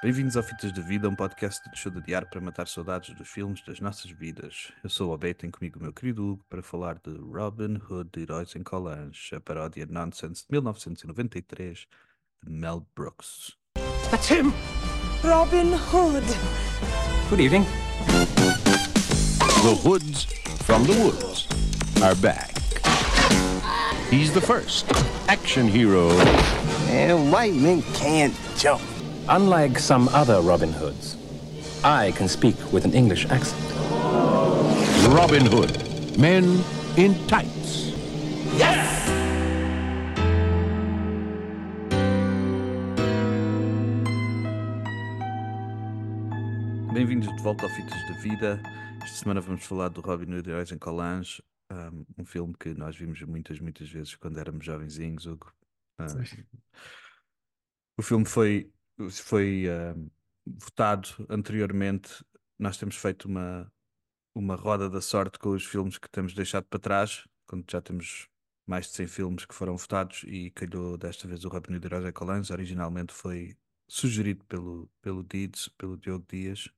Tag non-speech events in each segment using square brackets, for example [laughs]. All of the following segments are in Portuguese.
Bem-vindos ao Fitas da Vida, um podcast de show de diário para matar saudades dos filmes das nossas vidas. Eu sou o Abé e tenho comigo o meu querido Hugo para falar de Robin Hood de Heróis em Colange, a paródia Nonsense de 1993 de Mel Brooks. That's him! Robin Hood. Good evening. The Hoods from the Woods are back. He's the first action hero. And white men can't jump. Unlike some other Robin Hoods, I can speak with an English accent. Robin Hood. Men in tights. Yes! Bem-vindos de volta ao Fitas da Vida. Esta semana vamos falar do Robin Hood de Heróis em Colange, um, um filme que nós vimos muitas, muitas vezes quando éramos jovenzinhos, Hugo. Um, o filme foi, foi um, votado anteriormente. Nós temos feito uma, uma roda da sorte com os filmes que temos deixado para trás, quando já temos mais de 100 filmes que foram votados e calhou desta vez o Hood de em Colange. Originalmente foi sugerido pelo, pelo Dides, pelo Diogo Dias.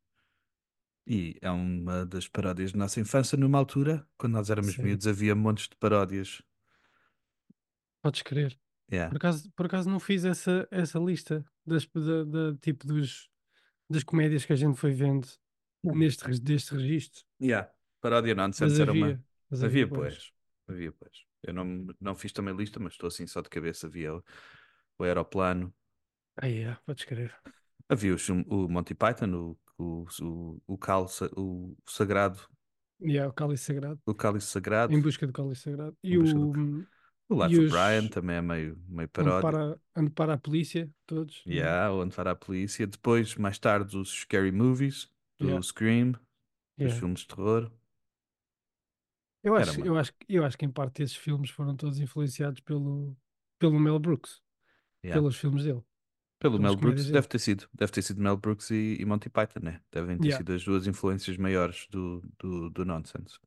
E é uma das paródias da nossa infância, numa altura, quando nós éramos Sim. miúdos, havia montes de paródias. Podes crer. Yeah. Por acaso, por acaso não fiz essa, essa lista das, da, da- tipo dos, das comédias que a gente foi vendo neste, reg- deste registro. Yeah. Paródia Mas nonsense era havia. uma. mas Havia, pois. pois. Havia, pois. Eu não, não fiz também lista, mas estou assim só de cabeça. Havia o, o Aeroplano, Ah, yeah, podes crer. havia o, o Monty Python, o, o, o, o, cal, sa- o Sagrado, Yeah, o Cálice Sagrado. o Cálice Sagrado, Em busca do Cálice Sagrado. E o do o Life os- Brian também é meio, meio Onde paródia. para, onde para a polícia, todos. né? Yeah, onde fará a polícia. Depois, mais tarde, os Scary Movies, do Yeah. Scream, dos Yeah. filmes de terror. Eu, acho, eu, acho, que- eu acho que em parte esses filmes foram todos influenciados pelo, pelo Mel Brooks, Yeah. pelos filmes dele. Pelo Mel Brooks, deve ter sido. Deve ter sido Mel Brooks e, e Monty Python, né? Devem ter Yeah. sido as duas influências maiores do, do, do Nonsense.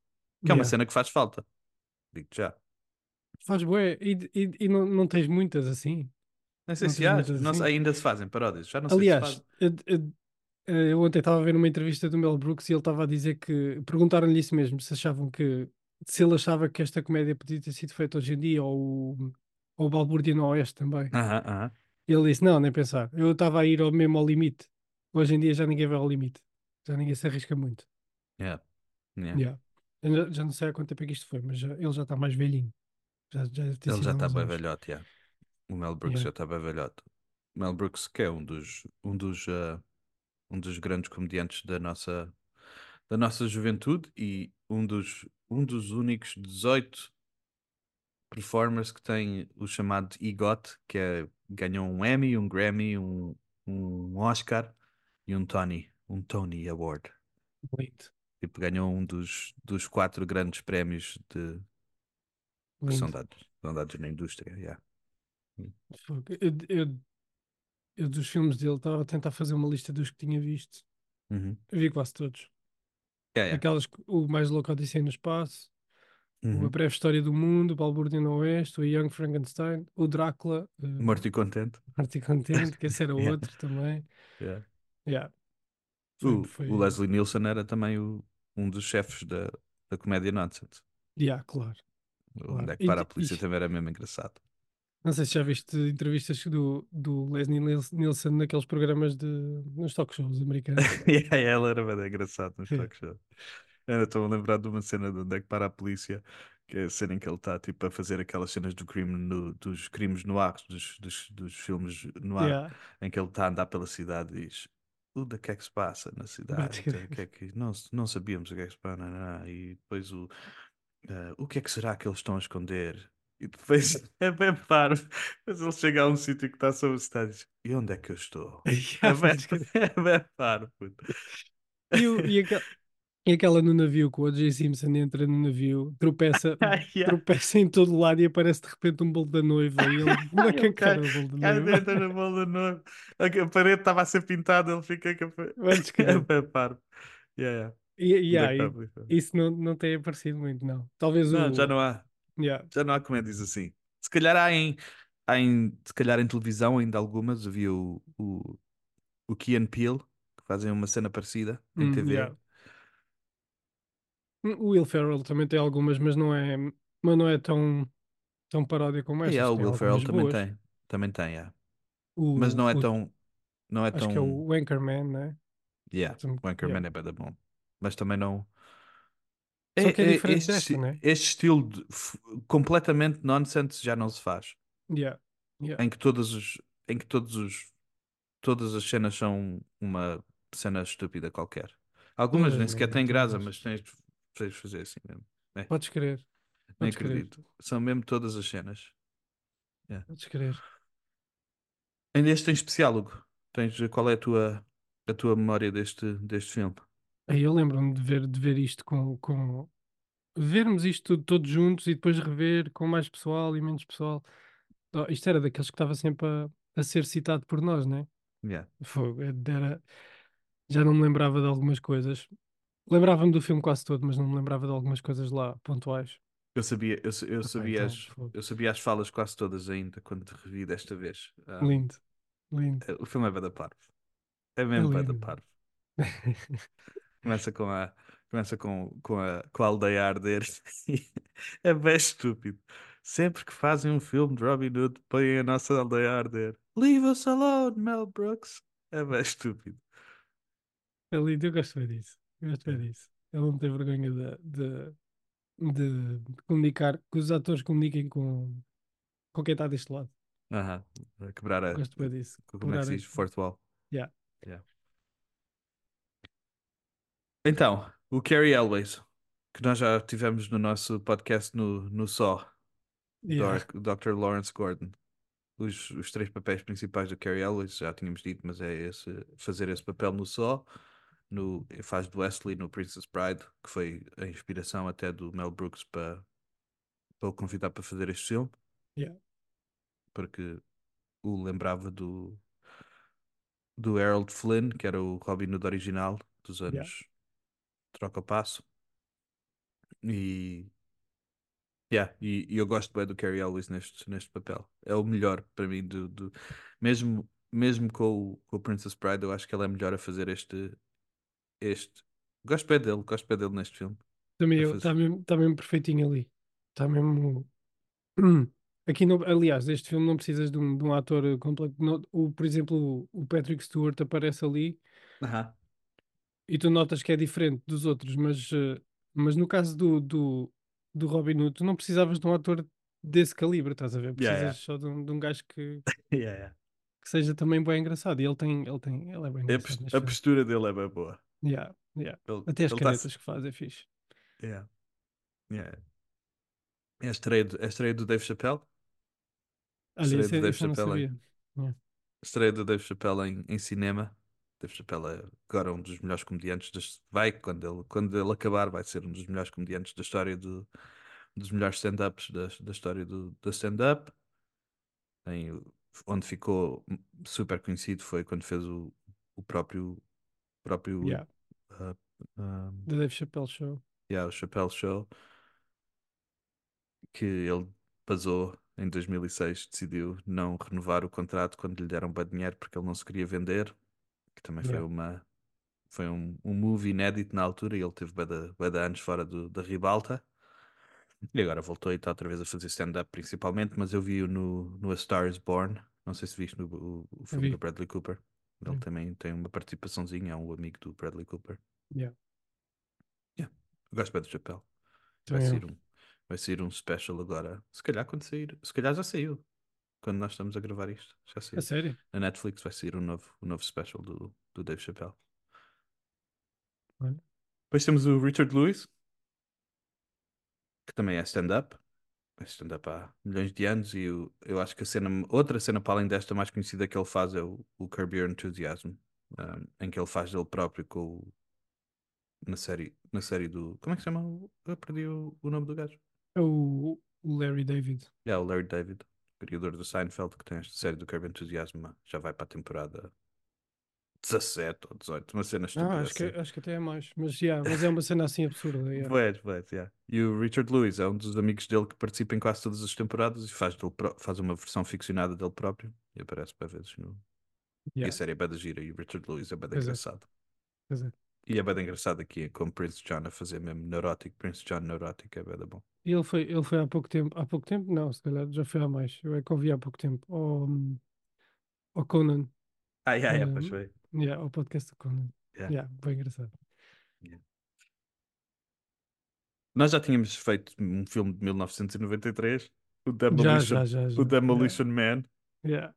Que é uma cena que faz falta. Digo já. Faz bué, e, e, e não, não tens muitas assim. Nem sei Não se há, não sei, assim? ainda se fazem paródias. Já não sei Aliás, se fazem. eu, eu- eu ontem estava a ver uma entrevista do Mel Brooks e ele estava a dizer que perguntaram-lhe isso mesmo, se achavam que se ele achava que esta comédia podia ter sido feita hoje em dia ou, o- ou o Balbúrdia no Oeste também. Aham, aham. E ele disse: Não, nem pensar. Eu estava a ir ao mesmo ao limite. Hoje em dia já ninguém vai ao limite. Já ninguém se arrisca muito. Yeah. Yeah. Yeah. Já, já não sei há quanto tempo é que isto foi, mas já- ele já está mais velhinho. Já, já Ele já está bem anos. velhote, yeah. O Mel Brooks Yeah. já está bem velhote. O Mel Brooks, que é um dos, um dos, ah, um dos grandes comediantes da nossa, da nossa juventude e um dos, um dos únicos 18 performers que tem o chamado EGOT, que é, ganhou um Emmy, um Grammy, um, um Oscar e um Tony, um Tony Award. Lindo. Tipo, ganhou um dos, dos quatro grandes prémios de, que são dados, são dados na indústria. Yeah. Eu, eu, eu dos filmes dele estava a tentar fazer uma lista dos que tinha visto. Uhum. Eu vi quase todos. Yeah, yeah. Aquelas, que- o Mais Louco Odisseia no Espaço, Uhum. A Breve História do Mundo, o Balbúrdia no Oeste, o Young Frankenstein, o Drácula, uh, Morto e contente. Morto e Contente, que esse era [laughs] Yeah. outro também. Yeah. Yeah. O, foi- o Leslie Nielsen era também o- um dos chefes da, da comédia Nonsense. Yeah, claro. Onde é que E- para a polícia também era mesmo engraçado. Não sei se já viste entrevistas do, do Leslie Niels- Nielsen naqueles programas de nos talk shows americanos. [laughs] yeah, ela era bem engraçado nos Yeah. talk shows. Eu estou a lembrar de uma cena de onde é que para a polícia, que é a cena em que ele está tipo, a fazer aquelas cenas do crime no- dos crimes no ar, dos, dos, dos filmes no ar, Yeah. em que ele está a andar pela cidade e diz o que é que se passa na cidade? Então, que é que... não, não sabíamos o que é que se passa. não, não, não. E depois o, ah, o que é que será que eles estão a esconder? E depois [laughs] [laughs] é bem paro. Depois ele chega a um sítio que está sobre o cidade e diz: E onde é que eu estou? [laughs] É bem, é bem paro, puto. E, o- e aquela, e aquela no navio, que o O.J. Simpson entra no navio, tropeça, Yeah. tropeça em todo lado e aparece de repente um bolo da noiva. E ele, encara cai- o bolo da noiva? dentro na bola de novo. A parede estava a ser pintada, ele fica com pa- Podes É bem paro. Yeah, yeah. E, e, é ah, e- a polícia? isso não, não tem aparecido muito, não. Talvez Não, o. já não há. Yeah. Já não há comédias assim. Se calhar há em, há em, se calhar em televisão ainda algumas. Havia o, o o Key and Peele, que fazem uma cena parecida em Hum, TV. yeah. Hum, O Will Ferrell também tem algumas, mas não é, mas não é tão, tão paródia como Ah, estas. yeah, o tem Will Ferrell algumas também boas. tem. Também tem, yeah. O, Mas não é o- tão. Não é Acho tão. que é o Anchorman, né? Yeah, Tam- o Anchorman yeah. é bada bom. Mas também não. Só que é diferente este, desta, né? este estilo de- completamente nonsense já não se faz. Yeah. Yeah. Em que todos os. Em que todos os. Todas as cenas são uma cena estúpida qualquer. Algumas Todas nem sequer mesmo, têm graça, mas tens de fazer assim mesmo. É, Podes crer. nem Podes acredito. São mesmo todas as cenas. Podes crer. Ainda este em especial, Hugo. Tens, qual é a tua, a tua memória deste, deste filme? Aí eu lembro-me de ver, de ver isto com, com. Vermos isto tudo todos juntos e depois rever com mais pessoal e menos pessoal. Oh, isto era daqueles que estava sempre a, a ser citado por nós, né? Yeah. Fogo, era, já não me lembrava de algumas coisas. Lembrava-me do filme quase todo, mas não me lembrava de algumas coisas lá pontuais. Eu sabia, eu, eu sabia, então, as, fogo. eu sabia as falas quase todas ainda quando te revi desta vez. Ah, Lindo, lindo. o filme é bada parvo. É É mesmo bada lindo. parvo. [laughs] Começa com a, começa com, com a, com a aldeia a arder. [laughs] é bem estúpido. Sempre que fazem um filme de Robin Hood, põem a nossa aldeia a arder. Leave us alone, Mel Brooks. É bem estúpido. É lindo, eu gosto bem disso. Eu gosto bem disso. Ele não tem vergonha de, de, de, comunicar, que os atores comuniquem com, com quem está deste lado. Aham. A quebrar a. Gosto bem disso. Como é que Quebrar se diz? Fourth wall. Yeah. Yeah. Então, o Carrie Elways, que nós já tivemos no nosso podcast no, no Só, Yeah. do Dr. Lawrence Gordon. Os, os três papéis principais do Carrie Elways, já tínhamos dito, mas é esse, fazer esse papel no Só, no, faz do Wesley no Princess Bride, que foi a inspiração até do Mel Brooks para, para o convidar para fazer este filme, Yeah. porque o lembrava do, do Harold Flynn, que era o Robin Hood original dos anos. Troca Passo. E, yeah, e, e eu gosto bem do Carrie Elwes neste, neste papel. É o melhor para mim. Do, do- mesmo, mesmo com o, com o Princess Bride, eu acho que ele é melhor a fazer este. este. Gosto bem dele, gosto bem dele neste filme. Também a eu, está mesmo, tá mesmo perfeitinho ali. Está mesmo. [clears throat] Aqui, no, aliás, deste filme não precisas de um, de um ator completo. não- o, por exemplo, o, Patrick Stewart aparece ali Aham. E tu notas que é diferente dos outros, mas, eh, mas no caso do, do, do Robin Hood, tu não precisavas de um ator desse calibre, estás a ver? Precisas Yeah, yeah. só de um, de um gajo que, [laughs] Yeah, que seja também bem engraçado. E ele tem, ele tem, ele é bem A, engraçado a filme. postura dele é bem boa. Yeah, yeah. Ele, Até as ele tá que faz é fixe. Yeah. Yeah. É a estreia, do, é a estreia do Dave Chappelle. Olha, Estreia do Dave Chappelle. sabia. Yeah. Estreia do Dave Chappelle em, em cinema. Dave Chappelle é agora um dos melhores comediantes. Das, vai, quando ele, quando ele acabar, vai ser um dos melhores comediantes da história do, dos melhores stand-ups da, da história do, da stand-up. Onde ficou super conhecido foi quando fez o, o próprio, próprio Yeah. uh, um, The Dave Chappelle Show. yeah, o Chappelle Show, que ele basou em 2006, decidiu não renovar o contrato quando lhe deram bem dinheiro porque ele não se queria vender, que também foi Yeah. uma foi um, um movie inédito na altura e ele teve de, anos fora do, da ribalta e agora voltou e está outra vez a fazer stand-up principalmente, mas eu vi-o no, no A Star is Born, não sei se viste no, o, o filme do Bradley Cooper. Ele Vi. também tem uma participaçãozinha, é um amigo do Bradley Cooper. Yeah. Eu gosto bem do Chapéu. Vai sair um, vai sair um special agora. Se calhar quando sair. Se calhar já saiu. Quando nós estamos a gravar isto. Já A saiu. sério? Na Netflix vai sair um novo, um novo special do, do Dave Chappelle. Olha. Depois temos o Richard Lewis, que também é stand-up. É stand-up há milhões de anos. E o- eu acho que a cena, outra cena para além desta mais conhecida que ele faz é o, o Curb Your Enthusiasm, um, em que ele faz dele próprio com o, na série, na série do. Como é que se chama? o- Eu perdi o, o nome do gajo. É o, o Larry David. É o Larry David, criador do Seinfeld, que tem esta série do Curb Enthusiasm. Já vai para a temporada 17 ou 18, uma cena estúpida Ah, acho que, assim. acho que até é mais. Mas, yeah, mas é uma cena assim absurda. yeah. Pois, pois, yeah. E o Richard Lewis é um dos amigos dele que participa em quase todas as temporadas e faz, dele faz uma versão ficcionada dele próprio e aparece para vezes no, E Yeah. a série é bada gira e o Richard Lewis é bada é. engraçado. Pois é. E é bada engraçado aqui como Prince John a fazer mesmo neurótico. Prince John neurótico é bada bom. E ele foi, ele foi há pouco tempo. Há pouco tempo? Não, se calhar já foi há mais. Eu é que ouvi há pouco tempo. Ao, ao Conan. Ah, yeah, yeah, Um, pois foi. Yeah, ao podcast do Conan. Yeah. Yeah, bem engraçado. Nós já tínhamos feito um filme de 1993, o Demolition, já, já, já. o Demolition Man. Yeah.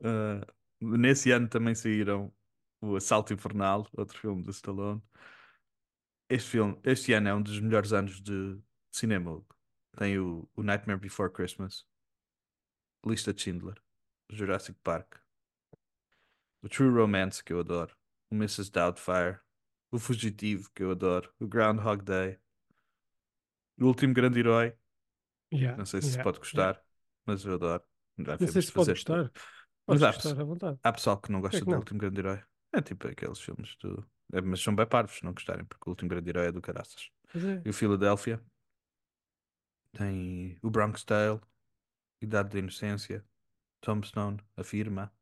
Uh, nesse ano também saíram o Assalto Infernal, outro filme do Stallone. Este filme, este ano é um dos melhores anos de cinema. Tem o, o Nightmare Before Christmas, Lista de Schindler, Jurassic Park, o True Romance, que eu adoro, o Mrs. Doubtfire, o Fugitivo, que eu adoro, o Groundhog Day, o Último Grande Herói. Yeah, Não sei se se yeah, pode yeah. gostar, mas eu adoro. Já Não sei se pode gostar. Mas há, gostar à vontade. há pessoal que não gosta que do não? Último Grande Herói. É tipo aqueles filmes do. é, mas são bem parvos se não gostarem, porque o Último Grande Herói é do caraças. É. E o Philadelphia tem o Bronx Tale, Idade da Inocência, Tombstone, A Firma,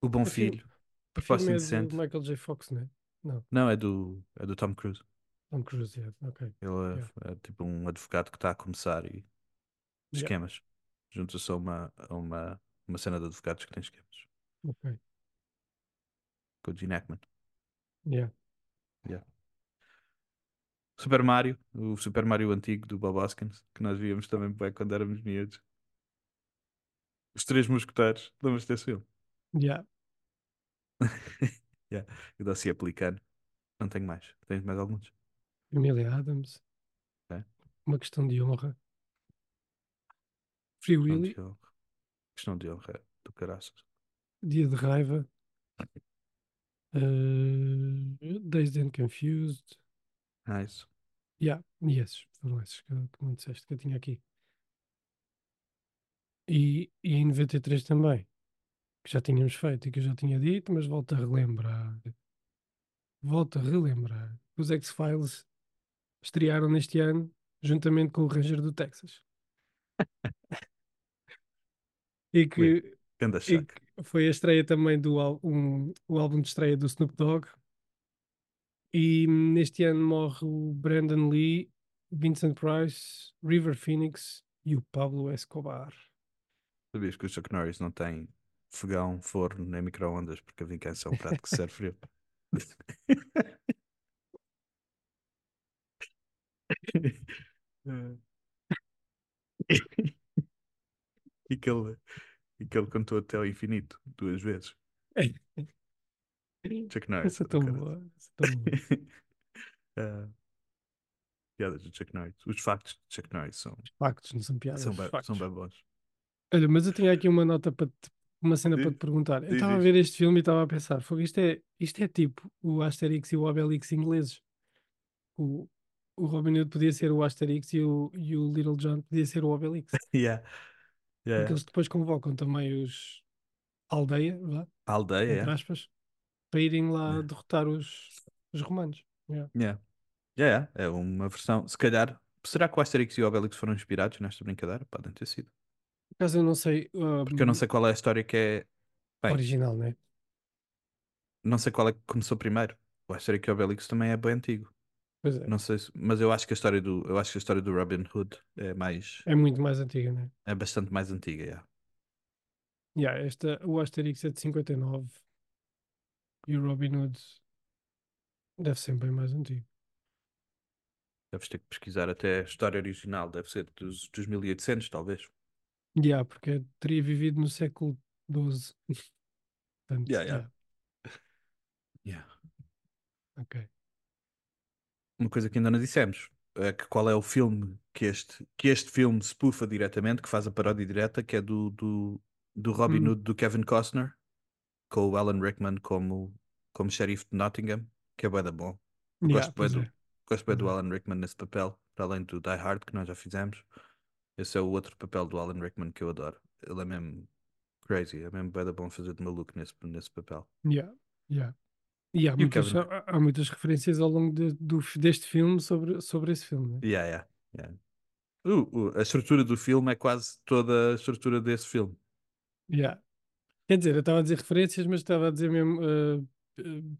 O Bom filme- Filho, Propósito filme é Indecente. do Michael J. Fox, né? Não, Não, é do, é do Tom Cruise. Tom Cruise, yeah. ok. Ele é, é tipo um advogado que está a começar e Yeah. esquemas. Junta-se a uma, a uma, uma cena de advogados que tem esquemas. Ok. Com o Gene Hackman. Yeah. Super Mario, o Super Mario antigo do Bob Hoskins, que nós víamos também bem quando éramos miúdos. Os Três Mosqueteiros, lembras desse filme? Yeah. [laughs] yeah. O dossiê pelicano. Não tenho mais. Tens mais alguns? Família Adams. Ok. Uma questão de honra. Free Questão Willy. de honra. Questão de honra. Do caraças. Dia de raiva. Uh, Dazed and Confused. Ah, isso. Yeah, e esses foram esses que, que me disseste que eu tinha aqui. E, e em 93 também, que já tínhamos feito e que eu já tinha dito, mas volto a relembrar. Volto a relembrar. Os X-Files estrearam neste ano, juntamente com o Ranger do Texas. [laughs] E que, Ganda e que foi a estreia também do um, o álbum de estreia do Snoop Dogg. E neste ano morre o Brandon Lee, Vincent Price, River Phoenix e o Pablo Escobar. Sabias que o Chuck Norris não tem fogão, forno nem micro-ondas porque a vingança é um prato que se serve frio. [laughs] [laughs] e que ele, e que ele contou até ao infinito duas vezes. Chuck Norris. Essa é do tão boa. essa é tão boa. [laughs] Ah, piadas do Chuck Norris. Os factos de Chuck Norris são, Factos, não são piadas. são, factos. são bem bons. Olha, mas eu tinha aqui uma nota para te, uma cena para te perguntar. Eu estava a ver este filme e estava a pensar, "Fogo, isto é, isto é tipo o Asterix e o Obelix ingleses. O, o Robin Hood podia ser o Asterix e o, e o Little John podia ser o Obelix. [laughs] Yeah. Yeah. Porque eles depois convocam também os aldeia, vá, A aldeia, entre aspas, para irem lá Yeah. derrotar os, os romanos. Yeah. Yeah. Yeah. É uma versão. Se calhar. Será que o Asterix e o Obelix foram inspirados nesta brincadeira? Podem ter sido. Por acaso eu não sei ah, Porque eu não sei qual é a história que é. Bem, original, né? não sei qual é que começou primeiro. O Asterix e o Obelix também é bem antigo. Pois é, Não sei se- mas eu acho que a história do, eu acho que a história do Robin Hood é mais, é muito mais antiga, né? é bastante mais antiga, yeah. Yeah, esta, o Asterix é de 59 e o Robin Hood deve ser bem mais antigo. Deves ter que pesquisar até a história original, deve ser dos, dos 1800, talvez. Yeah, porque teria vivido no século XII. [laughs] Portanto, Yeah, yeah. Yeah. [laughs] ok. Uma coisa que ainda não dissemos é que qual é o filme que este, que este filme spoofa diretamente, que faz a paródia direta, que é do, do, do Robin Hum. Hood do Kevin Costner, com o Alan Rickman como, como xerife de Nottingham, que é bué da bom. Yeah, gosto pois do, é. gosto bué do é. Alan Rickman nesse papel, para além do Die Hard, que nós já fizemos. Esse é o outro papel do Alan Rickman que eu adoro. Ele é mesmo crazy, é mesmo bué da bom fazer de maluco nesse, nesse papel. Yeah, yeah. E há o muitas, Kevin- há, há muitas referências ao longo de- do, deste filme sobre, sobre esse filme. Né? Yeah, yeah, yeah. Uh, uh, a estrutura do filme é quase toda a estrutura desse filme. Yeah, Quer dizer, eu estava a dizer referências, mas estava a dizer mesmo uh, uh,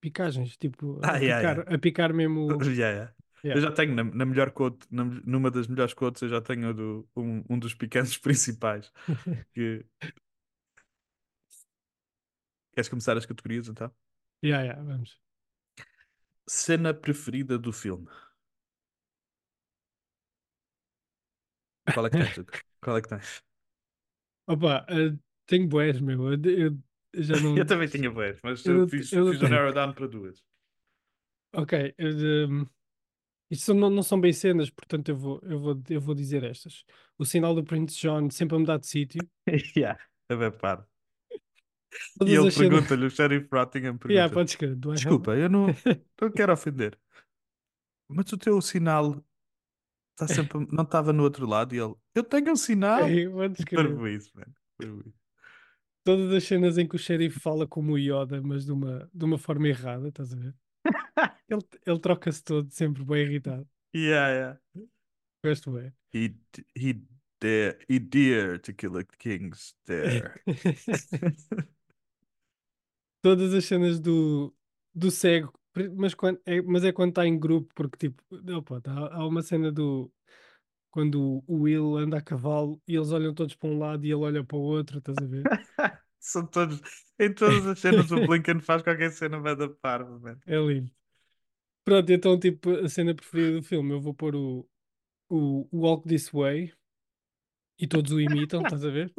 picagens, tipo, a Ah, yeah, picar, yeah. a picar mesmo. Yeah, [laughs] yeah. Yeah. Eu já tenho na, na melhor quote, na- numa das melhores quotes, eu já tenho do, um, um dos picantes [laughs] principais. Que... [laughs] Queres começar as categorias então? Yeah, yeah, vamos. Cena preferida do filme. Qual é que tens, Hugo? [laughs] Qual é que tens? Opa, uh, tenho boés, meu. Eu, eu- eu já [laughs] não. Eu também tinha boas, mas Eu eu fiz, eu fiz o tenho. narrow down para duas. Ok, eu, isto são- não, não são bem cenas, portanto eu vou, eu vou, eu vou dizer estas. O sinal do Prince John sempre a mudar de sítio. [laughs] yeah, a ver, para. E ele pergunta-lhe, o Sheriff Rottingham Yeah, pergunta podes crer. Do I have- Desculpa, eu não, [laughs] não quero ofender. Mas o teu sinal está sempre, não estava no outro lado e ele, eu tenho um sinal. Ei, podes crer. Parvo isso, mano. Parvo. Todas as cenas em que o xerife fala como o Yoda, mas de uma, de uma forma errada, estás a ver? [laughs] Ele, ele troca-se todo, sempre bem irritado. Yeah, yeah. Gosto bem. He, he, dare, he dare to kill a king's dare. [laughs] Todas as cenas do, do cego, mas, quando, é, mas é quando está em grupo, porque tipo, opa, tá- há uma cena do quando o Will anda a cavalo e eles olham todos para um lado e ele olha para o outro, estás a ver? [laughs] São todos, em todas as cenas o [laughs] Blinken faz qualquer cena vai da parva, mano. É lindo. Pronto, então, tipo, a cena preferida do filme, eu vou pôr o, o Walk This Way e todos o imitam, estás a ver?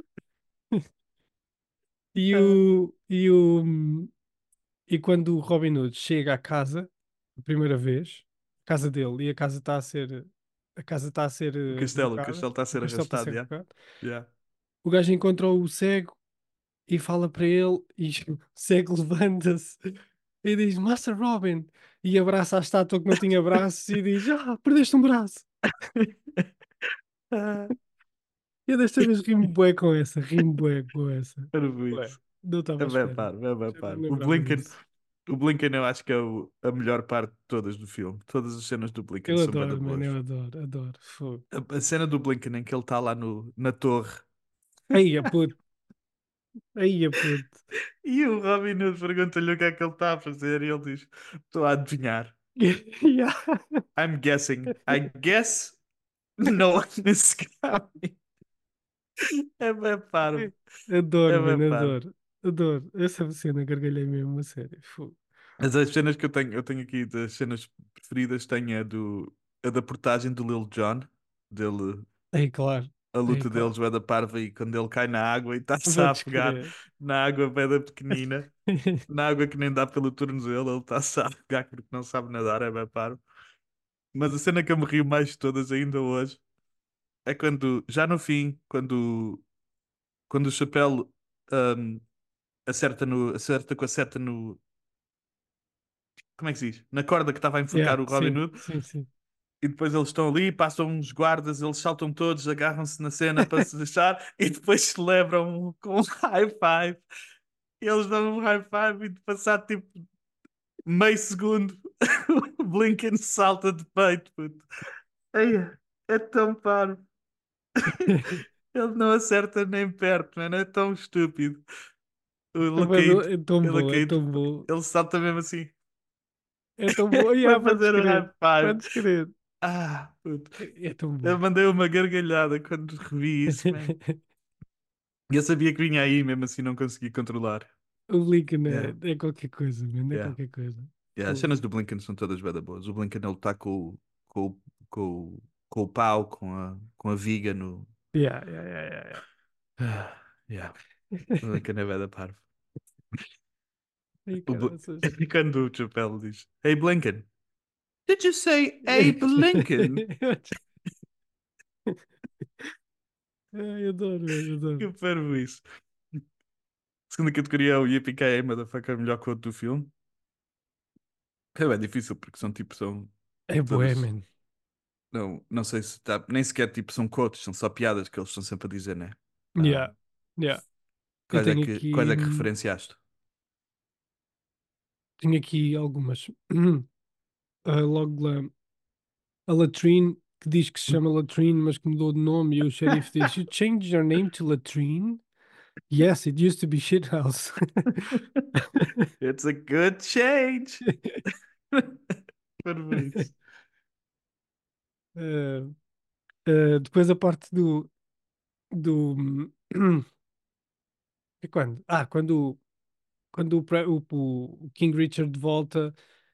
[laughs] E o, e o e quando o Robin Hood chega à casa a primeira vez, a casa dele, e a casa está a ser a casa está a ser O eh, castelo, o castelo está a ser arrastado, yeah. Yeah. o gajo encontra o cego e fala para ele e o [laughs] cego levanta-se e diz Master Robin e abraça a estátua que não tinha braços e diz ah, perdeste um braço [laughs] Ah, eu desta vez rimo bué com essa rimo bué com essa Bué. isso. não estava É à bem par, é bem par. O Blinken, disso. o Blinken eu acho que é o- a melhor parte de todas do filme. Todas as cenas do Blinken eu são bem adoro mano, eu adoro, adoro Fogo. A, a cena do Blinken em que ele está lá no, na torre aí a puto aí a puto [laughs] e o Robin Hood pergunta-lhe o que é que ele está a fazer e ele diz: Estou a adivinhar. [laughs] Yeah. I'm guessing. I guess no one is coming. É bem parvo. adoro É bem mano, parvo. adoro adoro essa cena gargalhei mesmo a sério Fogo. Mas as cenas que eu tenho, eu tenho aqui das cenas preferidas, tenho a, do, a da portagem do Lil Jon, dele, Ei, claro a luta Ei, claro. deles, vai da parva, e quando ele cai na água e [laughs] está-se a Podes afogar crer. na água bem pequenina, [laughs] na água que nem dá pelo tornozelo, ele está-se a afogar porque não sabe nadar, é bem parvo. Mas a cena que eu me rio mais de todas ainda hoje é quando, já no fim, quando, quando o chapéu hum, acerta, no, acerta com a seta no. Como é que se diz? Na corda que estava a enforcar Yeah, o Robin Hood. sim, sim. E depois eles estão ali, passam uns guardas, eles saltam todos, agarram-se na cena para se [laughs] deixar e depois celebram com um high five. Eles dão um high five e de passar tipo meio segundo [laughs] o Blinken salta de peito. Puto. Ei, é tão parvo. Ele não acerta nem perto, mano. É tão estúpido. O É Lacaído, é tão ele, bom, é tão bom. ele salta mesmo assim. É tão bom. [laughs] Vai Yeah, podes fazer o high five. Podes crer. Ah, puto. É é tão Eu bom. mandei uma gargalhada quando revi isso, man. [laughs] E eu sabia que vinha aí, mesmo assim não consegui controlar. O Lincoln Yeah. é, é qualquer coisa, mano. É Yeah. qualquer coisa. Yeah, as cenas do Blinken são todas bem boas. O Blinken ele está com, o- com, o- com, o- com o pau, com a, com a viga no. Yeah, yeah, yeah, yeah, yeah. Ah, [sighs] yeah. É bem parvo. [laughs] E [laughs] quando o Chapéu diz: Hey Blinken, did you say Hey [laughs] Blinken? Ai, adoro, mano, adoro. Que parvo isso. Segunda categoria é o Yippee Motherfucker, melhor quote do filme. É bem difícil porque são tipo, são. É bué, todas- man. Não, não sei se tá, nem sequer tipo são quotes, são só piadas que eles estão sempre a dizer, né? Ah, Yeah, yeah. Quais é, que, aqui, quais é que referenciaste? tenho aqui algumas. Ah, logo lá, a Latrine, que diz que se chama Latrine, mas que mudou de nome, e o xerife diz: You [laughs] changed your name to Latrine? Yes, it used to be shithouse. [laughs] It's a good change. [laughs] Parabéns. Eh, eh, depois a parte do do [clears throat] é quando? Ah, quando quando o, o- o King Richard volta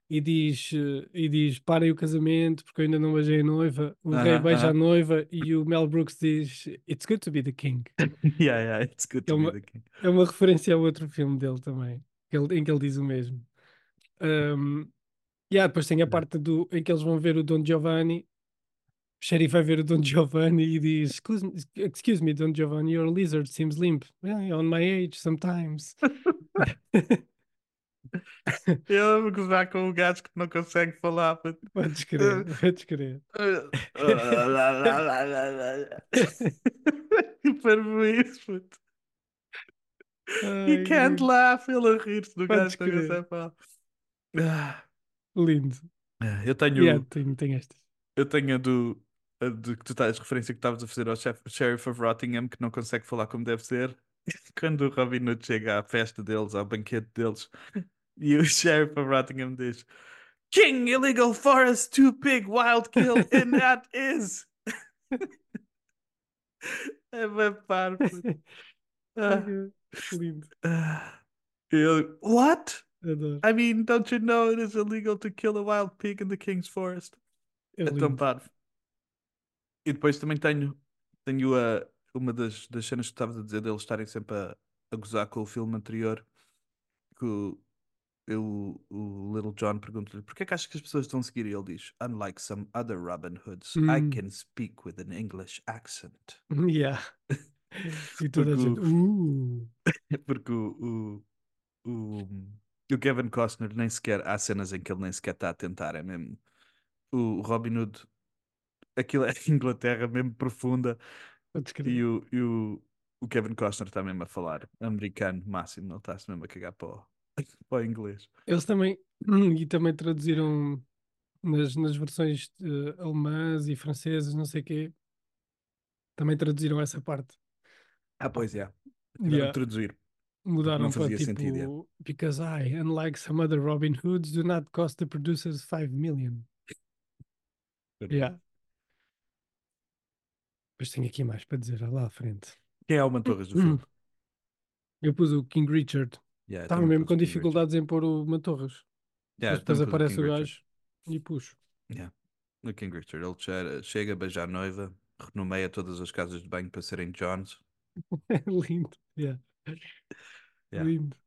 e diz eh, e diz parem o casamento porque eu ainda não beijei a noiva. O rei beija a noiva e o Mel Brooks diz It's good to be the king. [laughs] Yeah, yeah, it's good É to uma- be the king. É uma referência a outro filme dele também, que ele- em que ele diz o mesmo. Um, yeah, depois tem a parte do, em que eles vão ver o Don Giovanni. O xerife vai ver o Don Giovanni e diz: Excuse me, excuse me Don Giovanni, your lizard seems limp. "Well, on my age, sometimes. [laughs] Eu amo gozar com o gajo que não consegue falar. puto. [laughs] Podes crer, podes crer. [laughs] Que parvoíce, puto. Ai, He can't lindo, laugh, ele a rir-se do Podes gajo que não crer. consegue falar. Ah, lindo. Eu tenho, Yeah, tem, tem estas. eu tenho a do, de que tu estás, referência que estavas a fazer ao chef, Sheriff of Rottingham, que não consegue falar como deve ser. [laughs] Quando o Robin Hood chega à festa deles, ao banquete deles, e o [laughs] Sheriff of Rottingham diz: King illegal forest, too big wild kill, and that is. [laughs] É bem parvo. Ah, lindo. ah. Ele, What? Adoro. I mean, don't you know it is illegal to kill a wild pig in the King's Forest? É É tão parvo. E depois também tenho, tenho a, uma das, das cenas que estavas a dizer deles estarem sempre a, a gozar com o filme anterior. Que o, eu, o Little John pergunta-lhe porquê que achas que as pessoas estão a seguir? E ele diz: Unlike some other Robin Hoods, I Hum. can speak with an English accent. [laughs] Yeah. E [laughs] toda a Porque o- gente. Uh, [laughs] Porque o, o, o, o Kevin Costner nem sequer há cenas em que ele nem sequer está a tentar, é mesmo. O Robin Hood, aquilo é [laughs] Inglaterra mesmo profunda e o, e o, o Kevin Costner está mesmo a falar americano máximo, ele está-se mesmo a cagar para o, [laughs] para o inglês. Eles também, [clears throat] e também traduziram nas, nas versões eh, alemãs e francesas, não sei o quê, também traduziram essa parte. Ah, pois é. Tiveram Yeah. traduzir. Mudaram não para fazia tipo, sentido, yeah. because I, unlike some other Robin Hoods, do not cost the producers 5 million. Yeah. Depois tenho aqui mais para dizer, lá à frente. Quem é o Mantorras do filme? Eu pus o King Richard. Yeah, Estava mesmo com o dificuldades em pôr o Mantorras. Yeah, Mas depois aparece o Richard. gajo e puxo. O King Richard, ele chega, chega a beijar a noiva, renomeia todas as casas de banho para serem Johns. [laughs] Lindo. Yeah. Yeah. Lindo.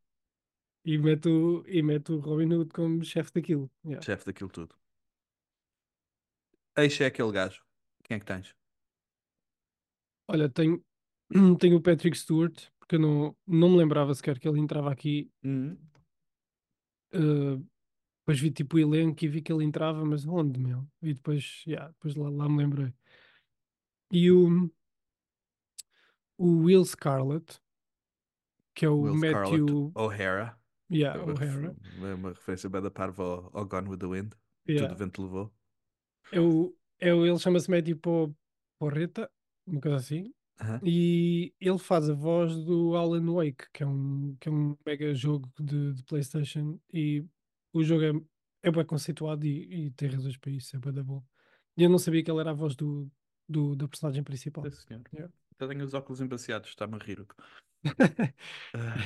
E mete, o, e mete o Robin Hood como chefe daquilo. Yeah. chefe daquilo tudo. Eixe é aquele gajo. Quem é que tens? Olha, tenho, [clears throat] tenho o Patrick Stewart, porque eu não, não me lembrava sequer que ele entrava aqui. Hum. Uh, depois vi tipo o elenco e vi que ele entrava, mas onde, meu? E depois, yeah, depois lá, lá me lembrei. E o, o Will Scarlett, que é o Will Scarlett Matthew O'Hara. yeah, É uma O'Hara. É uma referência bem da parva ao, ao Gone with the Wind. Yeah. Tudo vento levou. É o, é o, ele chama-se Matthew Po- Porreta, uma coisa assim. Aham. E ele faz a voz do Alan Wake, que é um, que é um mega jogo de, de PlayStation. E o jogo é, é bem conceituado e, e tem razões para isso, é bem da bom. E eu não sabia que ele era a voz do, do, da personagem principal. Sim, senhor. Yeah. Eu tenho os óculos embaciados, está-me a rir. [laughs] Ah,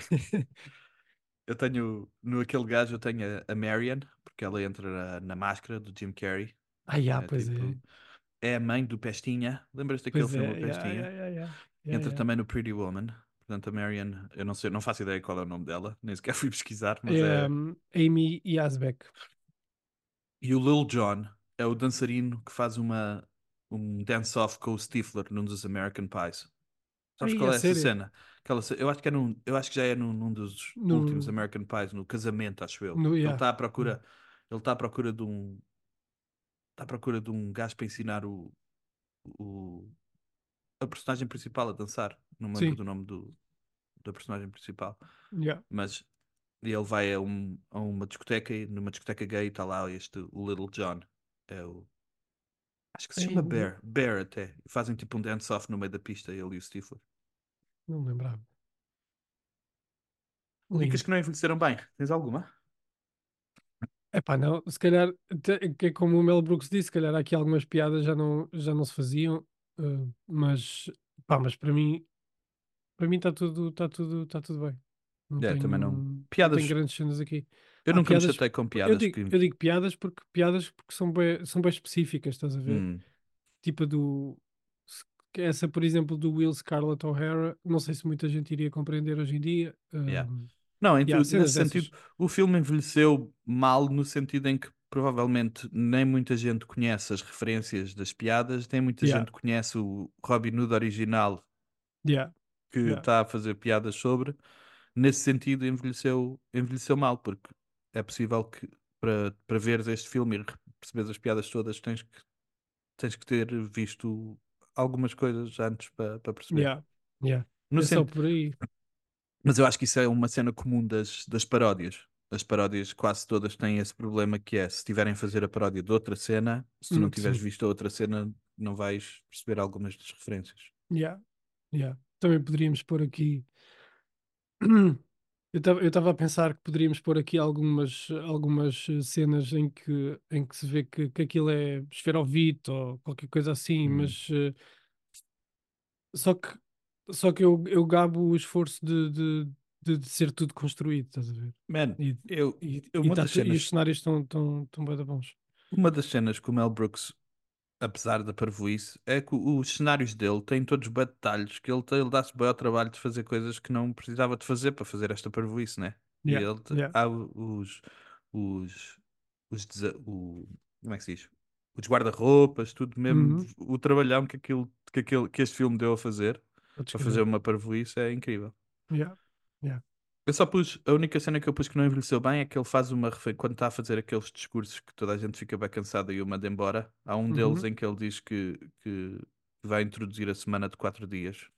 eu tenho, no aquele gajo, eu tenho a, a Marion, porque ela entra na, na máscara do Jim Carrey. ah, yeah, É pois tipo, é. É a mãe do Pestinha. Lembras-te daquele Pois filme, é, o yeah, Pestinha? yeah, yeah, yeah. Entra também no Pretty Woman. Portanto, a Marion, eu não sei, não faço ideia qual é o nome dela, nem sequer fui pesquisar, mas É, é. Amy Yazbek. E o Lil Jon é o dançarino que faz uma, um dance-off com o Stifler num dos American Pies. Sabes Ai, qual é essa sério? cena? Aquela eu, acho que é num, eu acho que já é num, num dos No- últimos American Pies, no casamento, acho eu. No- Ele yeah. está à procura, ele está à procura de um está à procura de um gajo para ensinar o, o a personagem principal a dançar. Não me lembro do nome do, da personagem principal. Yeah. Mas ele vai a, um, a uma discoteca e numa discoteca gay está lá este, o Little John. É o. Acho que se chama o- Bear. Bear até. Fazem tipo um dance-off no meio da pista, ele e o Stifler. Não lembrava. Lindo. que não envelheceram bem. Tens alguma? Epá, não, se calhar, te- que é como o Mel Brooks disse, se calhar aqui algumas piadas já não, já não se faziam, eh, mas, pá, mas para mim, para mim está tudo, tá tudo, tá tudo bem. Não É, tenho, também não. Piadas. tenho grandes cenas aqui. Eu Há nunca me piadas- chatei com Eu piadas digo, que. eu digo piadas porque piadas porque são bem, são bem específicas, estás a ver? Hum, Tipo a do se- essa, por exemplo, do Will Scarlett O'Hara, não sei se muita gente iria compreender hoje em dia. Yeah. Um, Não, Yeah, nesse sentido, o filme envelheceu mal no sentido em que provavelmente nem muita gente conhece as referências das piadas, nem muita Yeah. gente conhece o Robin Hood original yeah, que está a fazer piadas sobre. Nesse sentido, envelheceu, envelheceu mal, porque é possível que para, para veres este filme e perceberes as piadas todas, tens que, tens que ter visto algumas coisas antes para, para perceber. yeah, yeah. No é só sentido- por aí. Mas eu acho que isso é uma cena comum das, das paródias. As paródias quase todas têm esse problema que é, se tiverem a fazer a paródia de outra cena, se tu não Hum, tiveres sim. visto a outra cena, não vais perceber algumas das referências. Yeah, yeah. Também poderíamos pôr aqui. [clears throat] Eu estava a pensar que poderíamos pôr aqui algumas, algumas eh, cenas em que, em que se vê que, que aquilo é esferovite ou qualquer coisa assim, Hum. mas eh, só que, só que eu, eu gabo o esforço de, de, de, de ser tudo construído, estás a ver? Man, E, eu, e, eu e tá tu- e cenas- os cenários estão tão, tão da bons. Uma das cenas que o Mel Brooks, apesar da parvoíce, é que os cenários dele têm todos bem detalhes, que ele, ele dá-se bem ao trabalho de fazer coisas que não precisava de fazer para fazer esta parvoíce, né? E Yeah, ele te- yeah. há os, os, os o, como é que se diz? Os guarda-roupas, tudo mesmo, Uhum. o trabalhão que, aquilo, que, aquele, que este filme deu a fazer, para fazer uma parvoíce, é incrível. Yeah. Eu só pus, a única cena que eu pus que não envelheceu bem é que ele faz uma quando está a fazer aqueles discursos que toda a gente fica bem cansada e o manda embora. Há um deles Uhum. em que ele diz que, que vai introduzir a semana de quatro dias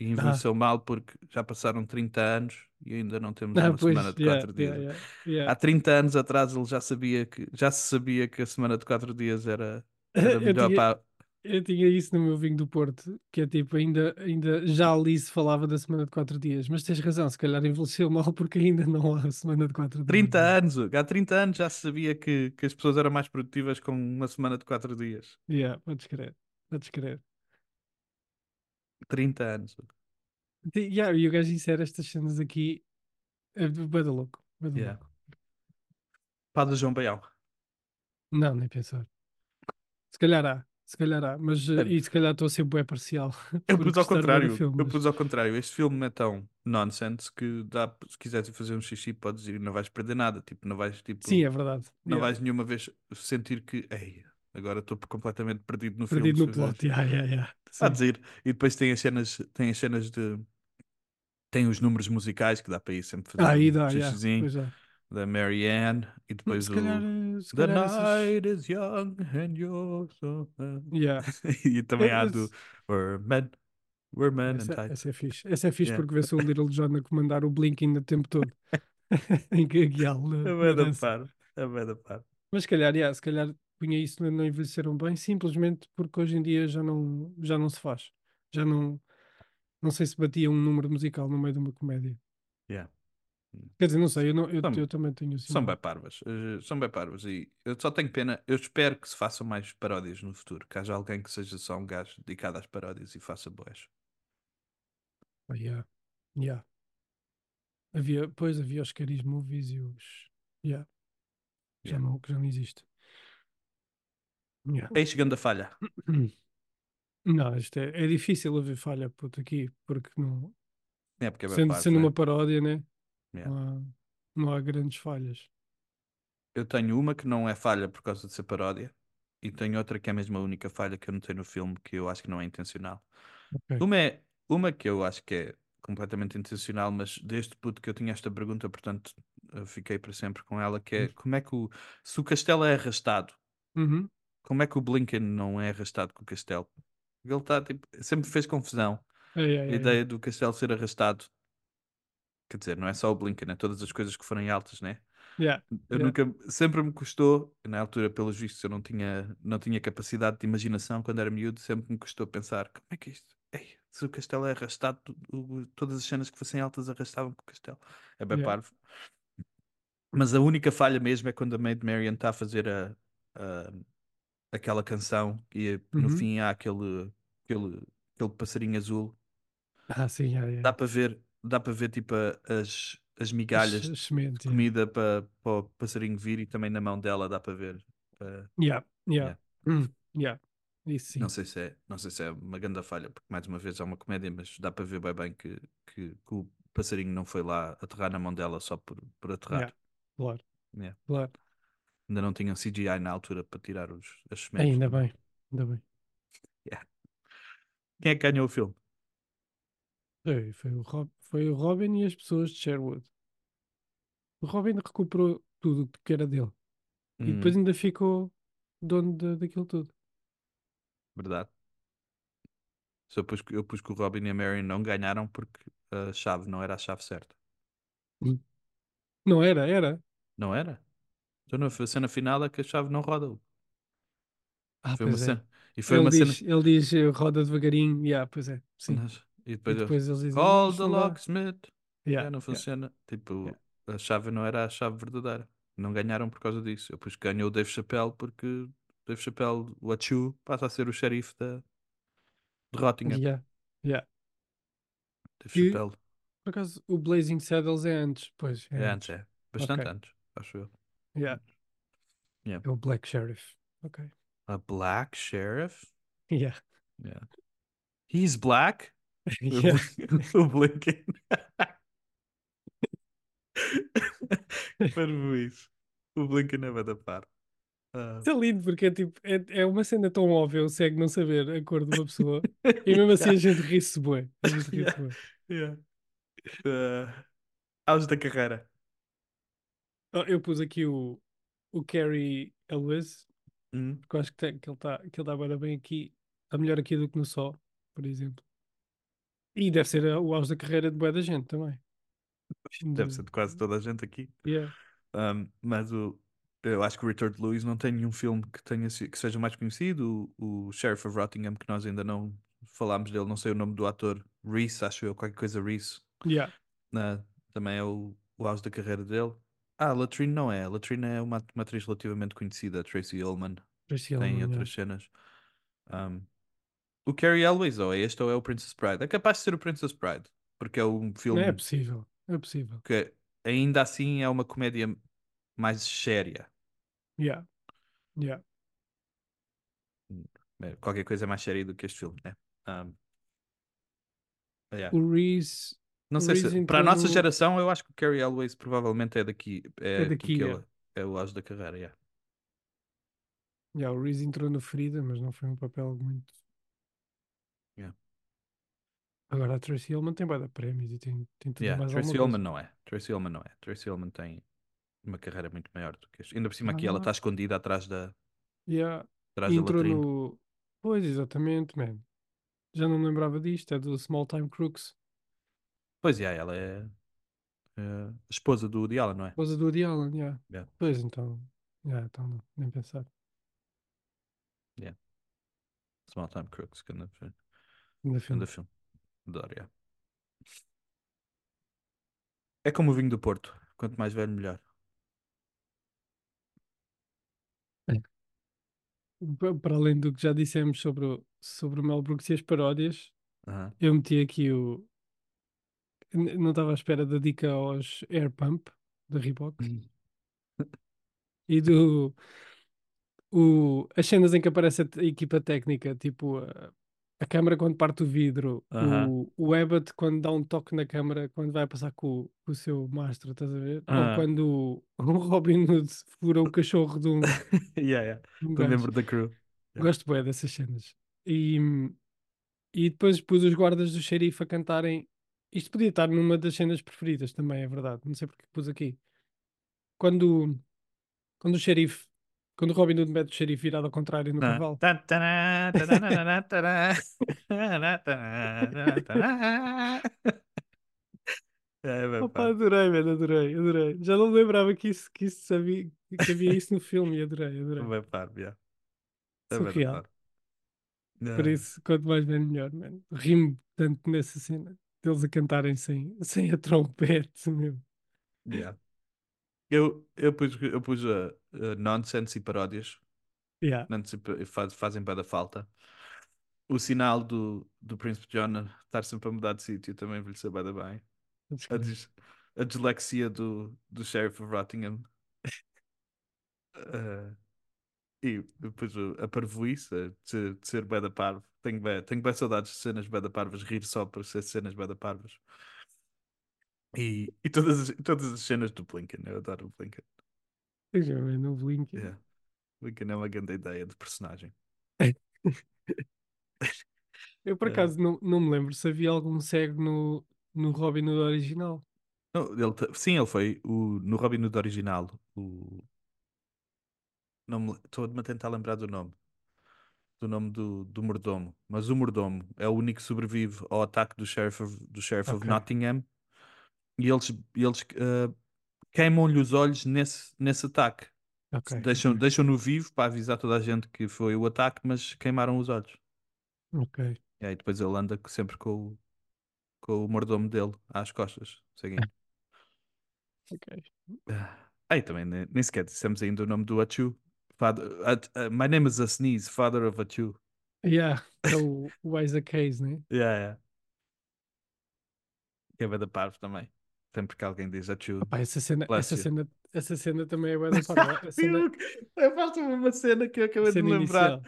e Ah. envelheceu mal porque já passaram 30 anos e ainda não temos Ah, uma pois, semana de yeah, quatro dias. yeah, yeah, yeah. Há 30 anos atrás ele já sabia que já se sabia que a semana de quatro dias era, era [laughs] melhor tinha- para. Eu tinha isso no meu vinho do Porto, que é tipo, ainda, ainda já ali se falava da semana de quatro dias, mas tens razão, se calhar envelheceu mal [laughs] porque ainda não há semana de quatro dias. 30 anos, Hugo. há 30 anos já se sabia que, que as pessoas eram mais produtivas com uma semana de quatro dias. Yeah, podes crer, podes crer. 30 anos. Hugo. Yeah, e o gajo insere estas cenas aqui, é bué da louco, bué da Yeah. louco. Padre João Baião. Não, nem pensar. Se calhar há, se calhar há, mas É. e se calhar estou a ser bué parcial. [laughs] Eu pus ao contrário. eu pus ao contrário. Este filme é tão nonsense que dá, se quiseres fazer um xixi, podes ir e não vais perder nada. Tipo, não vais, tipo, Sim, é verdade. não Yeah. vais nenhuma vez sentir que, ei, agora estou completamente perdido no Perdido filme. no se fizeres- plot, yeah, yeah, yeah. Sim. de dizer. E depois tem as cenas, tem as cenas de. Tem os números musicais que dá para ir sempre fazer Ah, aí um dá, yeah. Da Mary Ann e depois Se o calhar, se The night is young and you're so. Yeah. [laughs] e também É, há do We're men, we're men and Essa, tight. essa é fixe. Essa é fixe Yeah. porque vê-se o Little John a comandar o Blinking o tempo todo. [laughs] [laughs] em que a guiá-lo na- É na bué da dança. par. É par. Mas se calhar, yeah, se calhar punha isso, não, não envelheceram bem, simplesmente porque hoje em dia já não, já não se faz. Já não, não sei se batia um número musical no meio de uma comédia. Yeah. Quer dizer, não sei, eu, não, eu, São- eu também tenho assim. São bem parvas. eh, São bem parvas. E eu só tenho pena. Eu espero que se façam mais paródias no futuro. Que haja alguém que seja só um gajo dedicado às paródias e faça boas. Ah, yeah. Yeah. Havia, pois havia os Caris Movies e os. Yeah. Já, Yeah. não, já não existe. Yeah. Ei, chegando a falha. [clears throat] Não, isto é, é difícil haver falha puto, aqui, porque não, É porque é sendo, parvo, sendo né? uma paródia, né? Yeah. Não, há, não há grandes falhas. Eu tenho uma que não é falha por causa de ser paródia. E tenho outra que é mesmo a única falha que eu notei no filme que eu acho que não é intencional. Ok. Uma é uma que eu acho que é completamente intencional, mas desde puto que eu tinha esta pergunta, portanto, fiquei para sempre com ela, que é como é que o se o castelo é arrastado, Uhum. como é que o Blinken não é arrastado com o castelo? Ele está tipo, sempre fez confusão. É, é, A é, é. ideia do castelo ser arrastado. Quer dizer, não é só o Blinken, é todas as coisas que forem altas, né? Yeah, Eu Yeah. nunca, sempre me custou, na altura, pelos vistos, eu não tinha, não tinha capacidade de imaginação quando era miúdo, sempre me custou pensar como é que é isto? Ei, se o castelo é arrastado, todas as cenas que fossem altas arrastavam com o castelo. É bem Yeah. parvo. Mas a única falha mesmo é quando a Maid Marian está a fazer a, a- aquela canção e no Uhum. fim há aquele, aquele, aquele passarinho azul. Ah, sim, yeah, Dá para ver, dá para ver tipo as, as migalhas As- as de yeah. comida para, para o passarinho vir e também na mão dela dá para ver. eh, Yeah, yeah. Yeah. Hum, yeah. Isso sim. Não sei se é, não sei se é uma grande falha, porque mais uma vez é uma comédia, mas dá para ver bem bem que, que, que o passarinho não foi lá aterrar na mão dela só por, por aterrar. Yeah. Claro, Yeah. claro. Ainda não tinham CGI na altura para tirar os, as sementes. Ainda bem, ainda bem. Quem é que ganhou o filme? Foi, foi, o Rob, foi o Robin e as pessoas de Sherwood. O Robin recuperou tudo o que era dele. E depois Hum, ainda ficou dono de- daquilo tudo. verdade. Só pus, eu pus que o Robin e a Mary não ganharam porque a chave não era a chave certa. Não era, era. Não era? Então na cena final é que a chave não roda. Ah, Foi uma é. cena. E foi Ele uma diz, cena. ele diz roda devagarinho. Yeah, pois é, sim. Mas- E E depois, eu- depois eles dizem, Call "Isto the não dá." locksmith. Yeah, não yeah. funciona. Tipo, Yeah. a chave não era a chave verdadeira. Não ganharam por causa disso. Eu que ganhou o Dave Chappelle porque o Dave Chappelle, o Achu, passa a ser o xerife da, de Rottingham. Yeah, yeah. Dave Que- Chappelle. Por acaso, o Blazing Saddles é antes. Pois, é, É antes. é. Bastante Ok. antes, acho eu. Yeah. Yeah. É o Black Sheriff. Ok. A Black Sheriff? [laughs] Yeah. Yeah. He's black? Yeah. [laughs] o Blinken. [laughs] Para isso. O Blinken é bada par. Ah. É lindo porque é tipo, é, é uma cena tão óbvia, o cego não saber a cor de uma pessoa. [laughs] E mesmo assim a gente ri-se bué. A gente ri-se bué. Yeah. Ah, auge da carreira. Oh, Eu pus aqui o, o Carrie Elwes, Hum, porque eu acho que, tem- que ele está tá da bem aqui. Está melhor aqui do que no Só, por exemplo. E deve ser a- o auge da carreira de bué da gente também. Deve De- ser de quase toda a gente aqui. Yeah. Um, mas o, eu acho que o Richard Lewis não tem nenhum filme que, tenha, que seja mais conhecido. O, o Sheriff of Rottingham, que nós ainda não falámos dele, não sei o nome do ator, Reese, acho eu, qualquer coisa Reese. Yeah. na- também é o, o auge da carreira dele. Ah, Latrine não é. Latrine é uma, uma atriz relativamente conhecida, Tracy Ullman. Tracy Tem Ullman, yeah. outras cenas. Um, o Carrie Elwes, ou é este ou é o Princess Bride? É capaz de ser o Princess Bride, porque é um filme é possível. É possível. que ainda assim é uma comédia mais séria. Yeah. Yeah. É, Qualquer coisa é mais séria do que este filme, né? Um, yeah. O Reese Não sei se Reese para a nossa no- geração eu acho que o Carrie Elwes provavelmente é daqui, é, É aqui daqui, que é. é o auge da carreira. yeah. Yeah, o Reese entrou no Ferida, mas não foi um papel muito. Yeah. Agora a Tracy Ullman tem bué de prémios e tem, tem tudo Yeah, mais Tracy Ullman não é. Tracy Ullman não é. Tracy Ullman tem uma carreira muito maior do que este. Ainda por cima aqui ela Ah. está escondida atrás da, Yeah. atrás da entrou latrina. no. Pois, exatamente, man. Já não me lembrava disto, é do Small Time Crooks, Pois é, ela é, é a esposa do Woody Allen, não é? esposa do Woody Allen, yeah. Yeah. Pois então, yeah, então não, nem pensar. Small Time Crooks, grande filme. Ainda filme. Grande filme. Yeah. É como o vinho do Porto. Quanto mais velho, melhor. Pa- Para além do que já dissemos sobre o, sobre o Mel Brooks e as paródias, Aham. eu meti aqui o. n- Não estava à espera da dica aos Air Pump da Reebok [laughs] e do. O, as cenas em que aparece a, a equipa técnica, tipo a, a câmara quando parte o vidro, o, o Abbott quando dá um toque na câmara quando vai passar com, o- com o seu mastro, estás a ver? Ou Aham. quando o, [laughs] o Robin Hood fura o cachorro de um, [laughs] yeah, yeah. um membro da crew. Yeah. Gosto bem dessas cenas. E, e depois pus os guardas do xerife a cantarem. Isto podia estar numa das cenas preferidas também, é verdade. Não sei porque pus aqui. Quando, quando o xerife, quando o Robin Hood mete o xerife virado ao contrário no Ah. cavalo. É, Opa, adorei, mano, adorei, adorei. Já não lembrava que isso, que isso sabia, que havia isso no filme e adorei, adorei. Bem, yeah. É Surreal. pá. Por Ah, isso, quanto mais bem, melhor, mano. Rimo tanto nessa cena. Deles a cantarem sem, sem a trompete, meu. yeah. Eu, eu pus, eu pus a, a nonsense e paródias. Yeah. Nonsense faz, fazem para da falta. O sinal do, do Príncipe John estar sempre a mudar de sítio também envelheceu bem, bem. A, dis- a dislexia do, do Sheriff of Rottingham. Ah, e depois a parvoíce eh, de, de ser bué da parvo. Tenho bem, tenho bem saudades de cenas bué da parvas, rir só por ser cenas bué da parvas. E, e todas, as, todas as cenas do Blinken, eu adoro o Blinken. Veja, mano, o Blink. Yeah. Blinken é uma grande ideia de personagem. [laughs] Eu, por É. acaso, não, não me lembro se havia algum cego no, no Robin Hood original. Não, ele, sim, ele foi o, no Robin Hood original. O, não me- Estou-me a tentar lembrar do nome. Do nome do, do mordomo. Mas o mordomo é o único que sobrevive ao ataque do Sheriff of, do Sheriff of Ok. Nottingham. E eles, eles ah, queimam-lhe os olhos nesse, nesse ataque. Ok. Deixam, deixam-no vivo para avisar toda a gente que foi o ataque, mas queimaram os olhos. Ok. E aí depois ele anda sempre com o, com o mordomo dele às costas. Seguindo. [laughs] Ok. Aí também nem, nem sequer dissemos ainda o nome do Achu. Father, At- uh, my name is a sneeze, father of Achu. Yeah, [laughs] é o, o Isaac Hayes, né? Yeah, yeah. Que é da parvo também. Sempre que alguém diz Achu. Pá, essa cena, essa you. cena, essa cena também é bué da parva. A cena, Eu faço uma cena que eu acabei a de lembrar.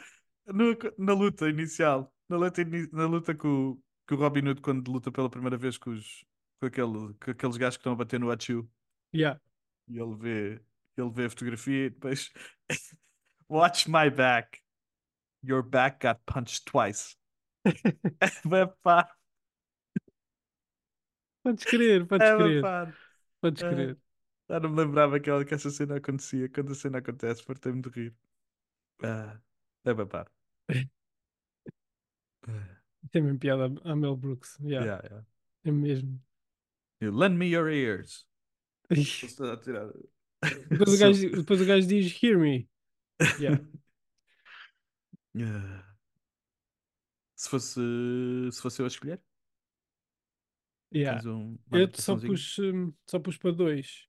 No- na luta inicial, na luta, na luta com, o- com o Robin Hood, quando luta pela primeira vez com, os, com, aquele, com aqueles gajos que estão a bater no Achu, Yeah. e ele vê, ele vê a fotografia e depois [laughs] Watch my back. Your back got punched twice. [laughs] [laughs] É pá, Podes crer, podes é crer, pá. podes É. crer. Já não me lembrava que, ela- que essa cena acontecia. Quando a cena acontece, fartei-me de rir. Ah, é pá. [laughs] Tem mesmo piada a Mel Brooks. Yeah, Yeah, yeah. é mesmo. You lend me your ears. [laughs] Estou a tirar. Depois o Sou- [laughs] gajo, depois o gajo diz Hear me. Yeah. Ah. Se fosse, se fosse eu a escolher, Yeah. tens um, uma Eu só adaptaçãozinha? pus, hum, só pus para dois.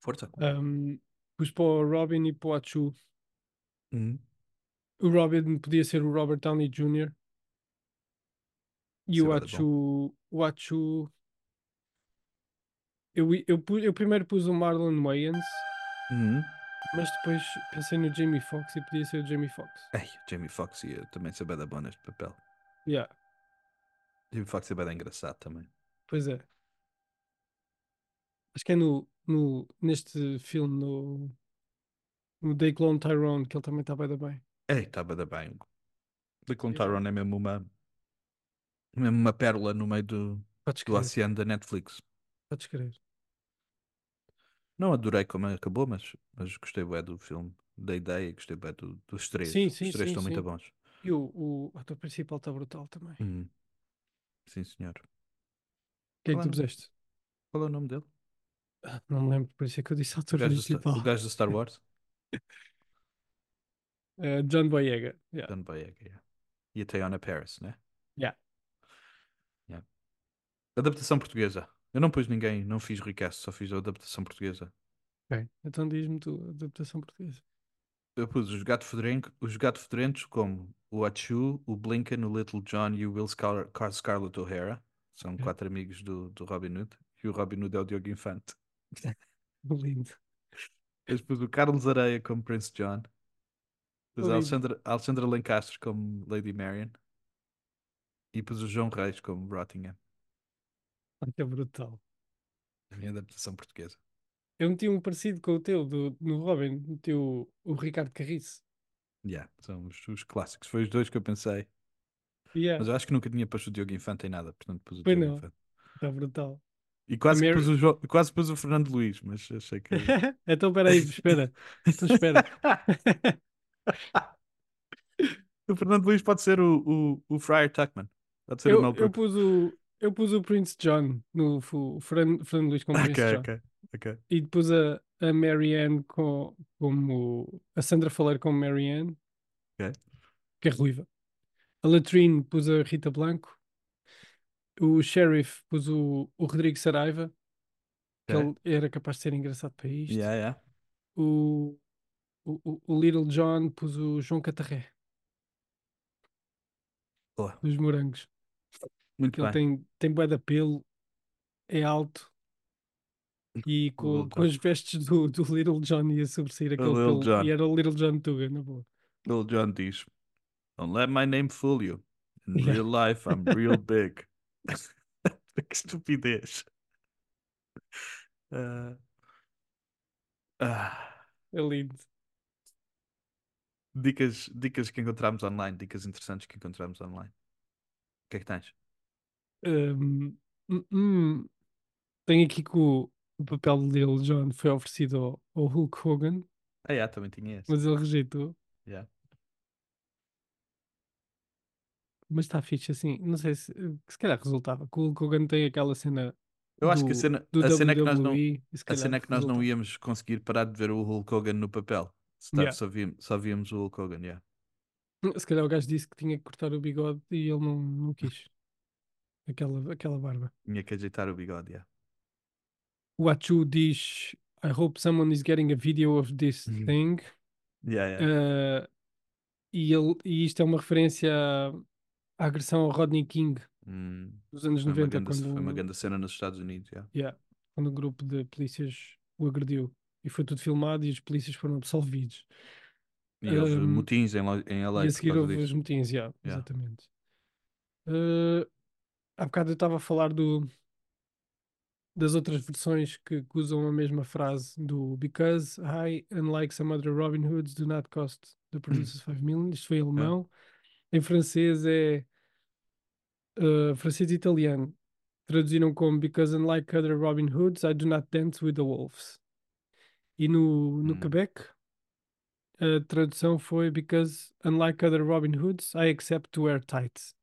Força. Um, pus para o Robin e para o Achu. Uhum. O Robin podia ser o Robert Downey Jr. E Isso o é Achu, o Achu. Eu, eu, pu- eu primeiro pus o Marlon Wayans, Uhum. mas depois pensei no Jamie Foxx e podia ser o Jamie Foxx. Ei, o Jamie Foxx ia também ser bem da bom neste papel. Yeah, Jamie Foxx é bem da engraçado também. pois é. Acho que é no, no, neste filme, no, no Day Clone Tyrone, que ele também está bem da bem. Ei, está bem da bem. The Clone Exato. Tyrone é mesmo uma, mesmo uma pérola no meio do, Podes do crer, oceano da Netflix. podes crer. Não adorei como acabou, mas, mas gostei bem do filme, da ideia, gostei bem do, dos três. Sim, Os sim, três sim, estão muito sim. bons. E o, o ator principal está brutal também. O Uhum. Sim, senhor. que é que Qual é tu o nome? puseste? Qual é o nome dele? Ah, Não me lembro, por isso é que eu disse O ator gajo do, Star- principal. o gajo do Star Wars? [laughs] Eh, John Boyega. Yeah. John Boyega, yeah. E a Teyona Paris, né? Yeah. Yeah. Adaptação portuguesa. Eu não pus ninguém, não fiz recast, só fiz a adaptação portuguesa. Ok, Então diz-me tu a adaptação portuguesa. Eu pus os gato fedorento, os gato fedorentos como o Achu, o Blinken, o Little John e o Will Scar Car- Scarlett O'Hara. São Ok. quatro amigos do, do Robin Hood. E o Robin Hood é o Diogo Infante. [laughs] Lindo. Depois pus o Carlos Areia como Prince John. Pus a. Alexandra, a Alexandra Lancaster como Lady Marian. E pus o João Reis como Rottingham. Que é brutal. A minha adaptação portuguesa. Eu meti um parecido com o teu, do, no Robin, meti o, o Ricardo Carriço. Yeah, são os, os clássicos. Foi os dois que eu pensei. Yeah, Mas eu acho que nunca tinha posto o Diogo Infante em nada. Portanto pus o Pois Diogo não. Infante. está brutal. E quase, Mary- pus o Jo- quase pus o Fernando Luís, mas achei que. [laughs] então espera aí, espera. Então espera. [laughs] o Fernando Luís pode ser o, o, o Friar Tuckman. Pode ser o eu, Mel eu pus o, eu pus o Prince John no o Fran, Fernando Luís como Prince Ok, John. ok, ok. E depois a, a Marianne com, como a Sandra Faler como Marianne Ok. que é ruiva. A Latrine pus a Rita Blanco. O Sheriff pus o, o Rodrigo Saraiva, que ele era capaz de ser engraçado para isto. Yeah, yeah. O, o, o- Little John pus o João Catarré, Boa. dos morangos. Muito ele bem. tem, tem bué de pelo, é alto e [laughs] com, com as vestes do, do Little John ia sobressair aquele Little pelo. John. E era o Little John Tuga, na boa. Little John diz: Don't let my name fool you. In real [laughs] life, I'm real big. [laughs] que estupidez. Ah. Ah. É lindo. Dicas, dicas que encontramos online, dicas interessantes que encontramos online. O que é que tens? Hum, hum. Tenho aqui que o, o papel de Little John foi oferecido ao, ao Hulk Hogan, Ah, yeah, também tinha esse. mas ele rejeitou. Yeah. Mas está fixe assim. Não sei se, se calhar resultava. Que o Hulk Hogan tem aquela cena Eu acho que a do, cena, do a cena é que nós não, a cena é que nós não íamos conseguir parar de ver o Hulk Hogan no papel. Se tá- Yeah. só, víamos, só víamos o Hulk Hogan, yeah. Se calhar o gajo disse que tinha que cortar o bigode e ele não, não quis. Aquela, aquela barba. Tinha que ajeitar o bigode, yeah. O Achu diz: I hope someone is getting a video of this Uhum. thing. Yeah, yeah. Uh, e, ele, e isto é uma referência à, agressão ao Rodney King Hum, dos anos foi, uma 90, grande, quando, foi uma um- grande cena nos Estados Unidos, yeah. yeah, quando um grupo de polícias o agrediu. E foi tudo filmado e os polícias foram absolvidos. E houve Um, motins em, em LA e a seguir houve os motins, yeah, Yeah. exatamente. Uh, há bocado eu estava a falar do, das outras versões que, que usam a mesma frase do Because I, unlike some other Robin Hoods, do not cost the producers 5 million. Isto foi em alemão. Em francês é uh, francês e italiano. Traduziram como Because unlike other Robin Hoods, I do not dance with the wolves. E no, no Hum. Quebec, a tradução foi Because unlike other Robin Hoods, I accept to wear tights.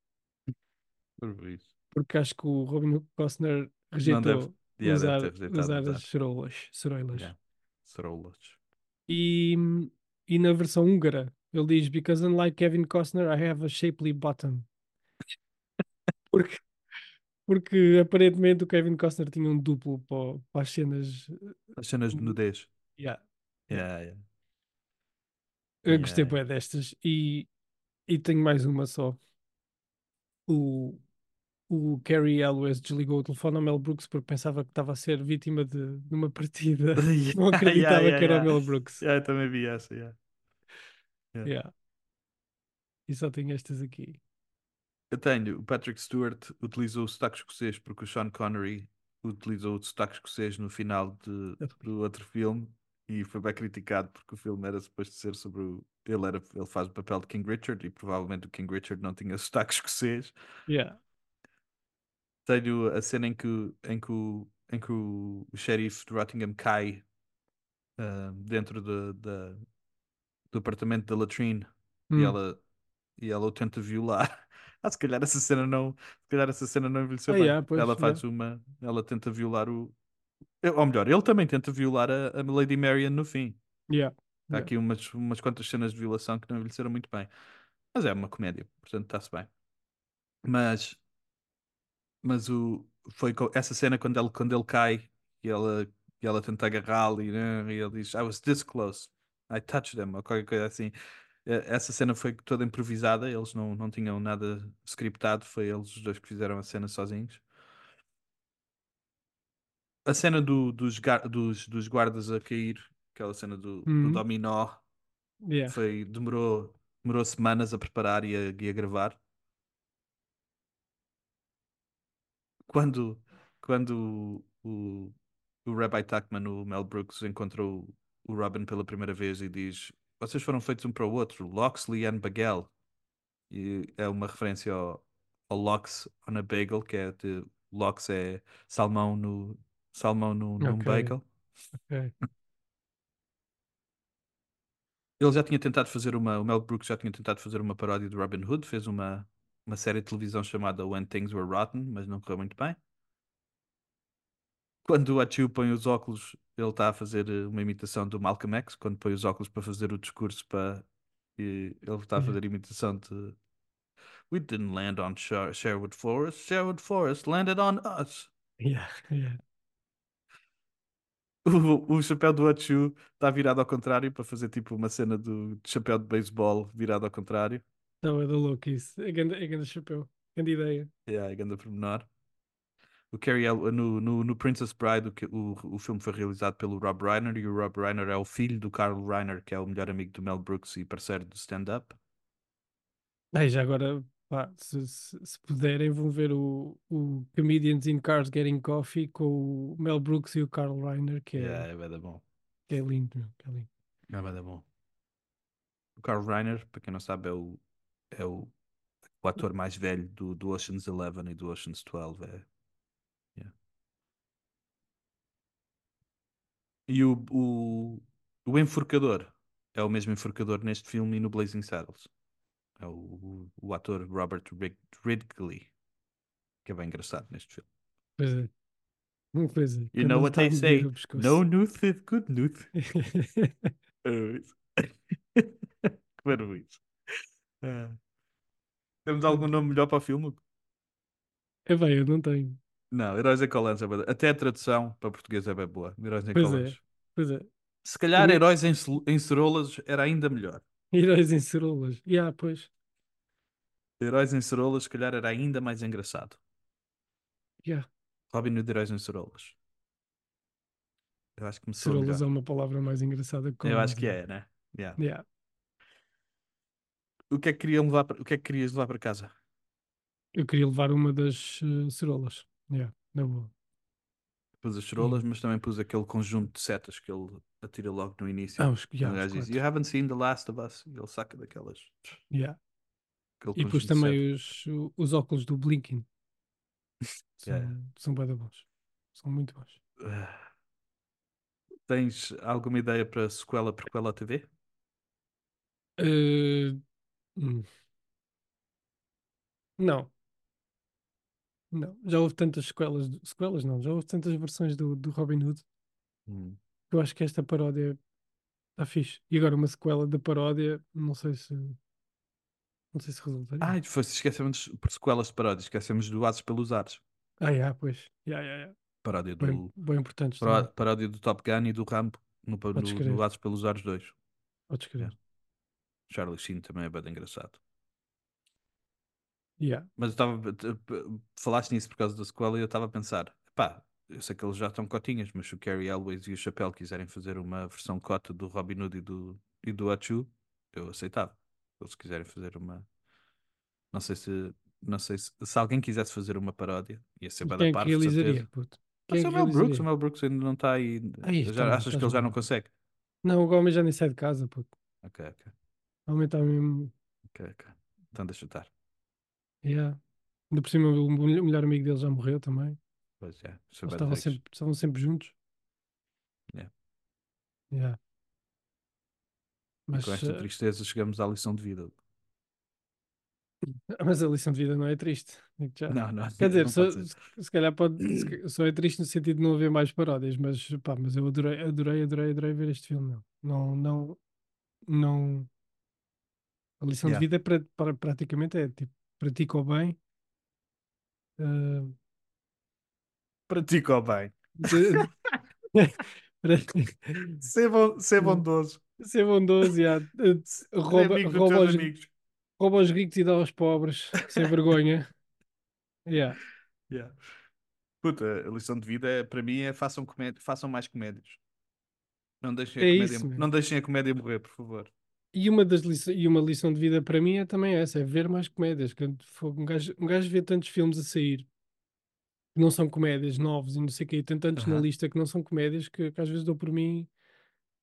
Por isso. Porque acho que o Robin Hood Costner rejeitou yeah, usar, deve usar usar. as ceroulas. ceroulas. Yeah. Ceroulas. E, e na versão húngara, ele diz: Because unlike Kevin Costner, I have a shapely bottom. [laughs] Porque, porque aparentemente o Kevin Costner tinha um duplo para, para as cenas. As cenas de nudez. Yeah. Yeah, yeah. Eu gostei Yeah. bem destas. E, e tenho mais uma só. O, o Cary Elwes desligou o telefone ao Mel Brooks porque pensava que estava a ser vítima de, de uma partida. [laughs] Não Yeah, acreditava yeah, que era yeah. o Mel Brooks. Yeah, eu também vi essa, yeah. Yeah. Yeah. E só tenho estas aqui. Eu tenho, o Patrick Stewart utilizou o sotaque escocês porque o Sean Connery utilizou o sotaque escocês no final de, do outro filme e foi bem criticado porque o filme era suposto ser sobre o. Ele, era, ele faz o papel de King Richard e provavelmente o King Richard não tinha sotaque [laughs] escocês. Yeah. Tenho a cena em que, em que, o, em que o, xerife de Rottingham cai ah, dentro de, de- do apartamento da latrine e Hum. ela e ela o tenta violar. [laughs] Ah, se calhar essa cena não, se calhar essa cena não envelheceu Ah, bem. yeah, pois, ela faz uma, ela tenta violar o, ou melhor, ele também tenta violar a, a Lady Marian no fim. Yeah. Há Yeah. aqui umas, umas quantas cenas de violação que não envelheceram muito bem. Mas é uma comédia, portanto está-se bem. Mas, mas o, foi essa cena quando ele, quando ele cai e ela, e ela tenta agarrá-lo e, né, e ele diz I was this close, I touched them, ou qualquer coisa assim. Essa cena foi toda improvisada, eles não, não tinham nada scriptado, foi eles os dois que fizeram a cena sozinhos. A cena do- dos, dos, dos guardas a cair, aquela cena do, do Uhum. dominó, Yeah. foi, demorou, demorou semanas a preparar e a, e a gravar. Quando, quando o, o Rabbi Tuckman, o Mel Brooks, encontrou o Robin pela primeira vez e diz: Vocês foram feitos um para o outro, Loxley and Bagel. E é uma referência ao, ao Lox on a Bagel, que é de Lox é salmão no salmão no, num bagel. Ok. Ele já tinha tentado fazer uma, o Mel Brooks já tinha tentado fazer uma paródia de Robin Hood, fez uma, uma série de televisão chamada When Things Were Rotten, mas não correu muito bem. Quando o Achiu põe os óculos, ele está a fazer eh, uma imitação do Malcolm X, quando põe os óculos para fazer o discurso para, E ele está a Yeah. fazer imitação de We didn't land on Sher- Sherwood Forest. Sherwood Forest landed on us. Yeah, yeah. [laughs] O, o chapéu do Achu está virado ao contrário para fazer tipo uma cena do chapéu de beisebol virado ao contrário. Não, é da louco isso. É grande, é grande chapéu. Grande ideia. Yeah, é grande pormenor. O Carrie El- no, no, no Princess Bride, o, o, o filme foi realizado pelo Rob Reiner e o Rob Reiner é o filho do Carl Reiner, que é o melhor amigo do Mel Brooks e parceiro do stand-up. Ai, já agora, pá, se, se, se puderem, vão ver o, o Comedians in Cars Getting Coffee com o Mel Brooks e o Carl Reiner, que é, Yeah, é da bom. que é lindo, meu, que é lindo. É da bom. O Carl Reiner, para quem não sabe, é o, é o, o ator mais velho do, do Ocean's Eleven e do Ocean's 12. É. Yeah. E o, o, o enforcador é o mesmo enforcador neste filme e no Blazing Saddles. É o, o, o ator Robert Rid- Ridgely, que é bem engraçado neste filme. Pois é. Hum, Pois é. You quando know what they say? No nooth is good nooth. [laughs] É isso. [laughs] Que barulho. Ah. Temos algum nome melhor para o filme? É bem, eu não tenho. Não, Heróis Colãs é da- Até a tradução para português é bem boa. Heróis em Pois é. Colãs. Pois é. Se calhar Eu- Heróis em, Cel- em Cerolas era ainda melhor. Heróis em cerolas. Yeah, pois. Heróis em Cerolas, se calhar era ainda mais engraçado. Yeah. Robin Hood Heróis em Cerolas. Eu acho que me soa Cerolas é melhor. uma palavra mais engraçada que Eu acho que é, né? Yeah. Yeah. O que é que queriam levar para... o que é que querias levar para casa? Eu queria levar uma das eh, cerolas. Yeah, na boa. Pus as cerolas, mas também pus aquele conjunto de setas que ele atira logo no início. Ah, os, yeah, os diz. You haven't seen The Last of Us. E ele saca daquelas. Yeah. E pus também os, os óculos do Blinking. [laughs] São, Yeah, são bons. São muito bons. [sighs] Tens alguma ideia para sequela, prequela TV? Eh, hum. Não. Não. Já houve tantas sequelas. do- Sequelas não. Já houve tantas versões do, do Robin Hood. Hum. que Eu acho que esta paródia está fixe. E agora uma sequela da paródia, não sei se. Não sei se resultaria. Ai, foi, esquecemos por sequelas de paródias, esquecemos do Ases pelos Ares. Ah, yeah, pois. Yeah, yeah, yeah. Paródia Bem, do, bem importantes paró- também. paródia do Top Gun e do Rambo no, pa- Podes no, crer. no Ases pelos Ares 2. Podes crer. Charlie Sheen também é bem engraçado. Yeah. Mas eu estava. Falaste nisso por causa da sequela e eu estava a pensar: pá, eu sei que eles já estão cotinhas, mas se o Carrie Elways e o Chapéu quiserem fazer uma versão cota do Robin Hood e do, e do Achu, eu aceitava. Ou se quiserem fazer uma. Não sei se. Não sei se, se alguém quisesse fazer uma paródia, ia ser bem quem da é realizaria, puto? Pode Quem ser é o Mel Brooks, o? Mel Brooks ainda não está aí. Aí, já, bem, achas que ele já não consegue? Não, o homem já nem sai de casa, puto. Ok, ok, homem está mesmo. ok, ok. Então deixa estar. Yeah. Ainda por cima, o mel- o melhor amigo dele já morreu também. Pois é, Eles estavam sempre, estavam sempre juntos. Yeah. Yeah. E Mas, com esta eh, tristeza chegamos à lição de vida. [laughs] mas a lição de vida não é triste. digo-te já. Não, não, Quer dizer, não só, pode ser. se, se calhar pode, se [clears throat] ca- só é triste no sentido de não haver mais paródias, mas, pá, mas eu adorei, adorei, adorei, adorei ver este filme. Meu. Não, não, não. A lição Yeah. de vida pra, pra- praticamente é tipo, pratica o bem, eh, Pratica o bem. [laughs] Ser, bon, ser bondoso. ser bondoso, yeah, eh, rouba, dos rouba, aos, rouba aos ricos e dá aos pobres, sem vergonha. Yeah. Yeah. Puta, a lição de vida é, para mim é façam, comédia, façam mais comédias. Não deixem, a É comédia, isso, não deixem a comédia morrer, por favor. E uma, das liço- e uma lição de vida para mim é também essa, é ver mais comédias. Que um, gajo, um gajo vê tantos filmes a sair que não são comédias novos e não sei o quê, e tem tantos na Aham. lista que não são comédias que, que às vezes dou por mim,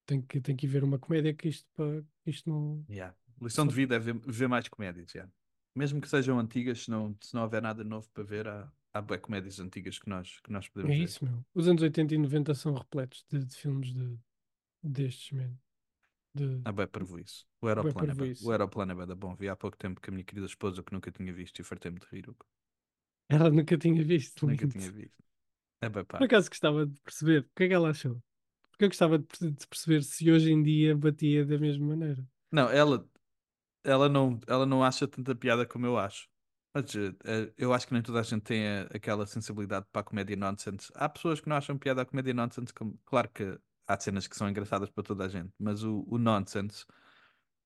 tenho que, tenho que ir ver uma comédia que isto, pá, que isto não. Yeah. Lição de vida é ver, ver mais comédias. yeah. Mesmo que sejam antigas, se não, se não houver nada novo para ver, há, há bué comédias antigas que nós, que nós podemos É ver. isso, meu. Os anos 80 e 90 são repletos de, de filmes de, destes, mesmo. De... Há bué para isso. O aeroplano, é bué- parvoíce. o aeroplano é bué da bom. Vi há pouco tempo com a minha querida esposa que nunca tinha visto e fartei-me de rir. Ela nunca tinha visto. Nunca lindo. tinha visto. É bem pá. Por acaso gostava de perceber o que é que ela achou. Porque eu gostava de perceber se hoje em dia batia da mesma maneira. Não, ela, ela não, ela não acha tanta piada como eu acho. Mas eh, eh, eu acho que nem toda a gente tem eh, aquela sensibilidade para a comédia nonsense. Há pessoas que não acham piada a comédia nonsense. Como... Claro que há cenas que são engraçadas para toda a gente, mas o, o nonsense,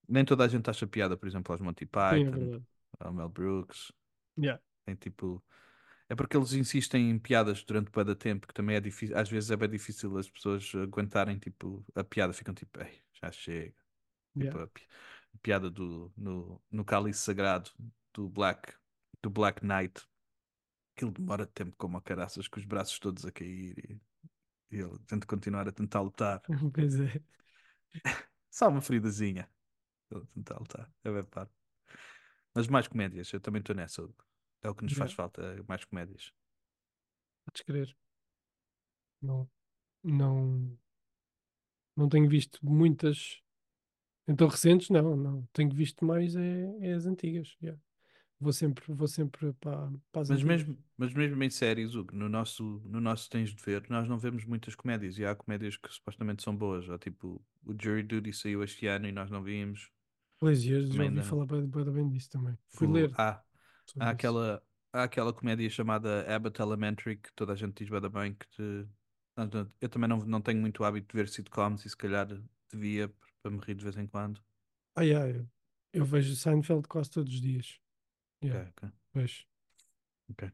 nem toda a gente acha piada, por exemplo, aos Monty é Python, ao Mel Brooks. Yeah. Tem tipo. É porque eles insistem em piadas durante bué da tempo, que também é difícil. Às vezes é bem difícil as pessoas aguentarem tipo, a piada, ficam tipo, ei, já chega. Tipo, Yeah. a, pi- a piada do, no, no cálice sagrado do Black, do Black Knight. Aquilo demora tempo como a caraças, com os braços todos a cair e, e ele tenta continuar a tentar lutar. [laughs] Pois é. [laughs] Só uma feridazinha. A tentar lutar. É bem paro. Mas mais comédias, eu também estou nessa. Hugo. É o que nos faz Yeah. falta, é mais comédias. Podes crer. Não, não, não tenho visto muitas. Então recentes, não, não. Tenho visto mais é, é as antigas. yeah. Vou sempre, vou sempre para, para as Mas antigas. mesmo, mas mesmo em séries, Hugo, no nosso, no nosso Tens de Ver, nós não vemos muitas comédias. E há comédias que supostamente são boas. Ou tipo, o Jury Duty saiu este ano e nós não vimos. Pois, já já ouvi não. falar bem, bem, disso também. Fui O- ler há, há aquela, há aquela comédia chamada Abbott Elementary que toda a gente diz bem que te... Eu também não, não tenho muito hábito de ver sitcoms e se calhar devia para me rir de vez em quando. Ah, yeah, eu, eu vejo Seinfeld quase todos os dias. Yeah, ok, vejo. ok.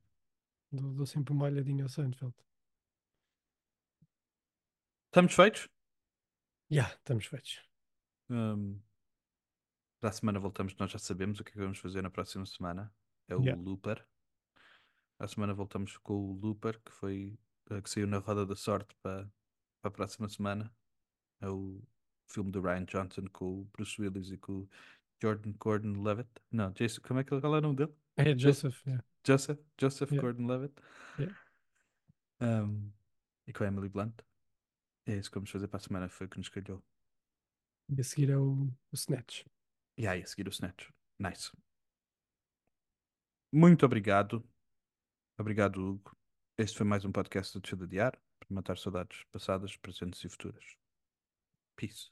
Dou, dou sempre uma olhadinha ao Seinfeld. Estamos feitos? Já, estamos feitos. Hum, para a semana voltamos, nós já sabemos o que é que vamos fazer na próxima semana. É o Yeah. Looper. A semana voltamos com o Looper, que foi eh, que saiu na Roda da Sorte para, para a próxima semana. É o filme do Ryan Johnson com o Bruce Willis e com o Jordan Gordon Levitt. Não, Jason, como é que qual é o nome dele? É Joseph, yeah. Joseph, Joseph Yeah. Gordon Levitt. Yeah. Um, e com a Emily Blunt. É isso que vamos fazer para a semana, foi o que nos calhou. E a seguir é o, o Snatch. E aí, a seguir o Snatch. Nice. Muito obrigado. Obrigado, Hugo. Este foi mais um podcast do Tio de Diário para matar saudades passadas, presentes e futuras. Peace.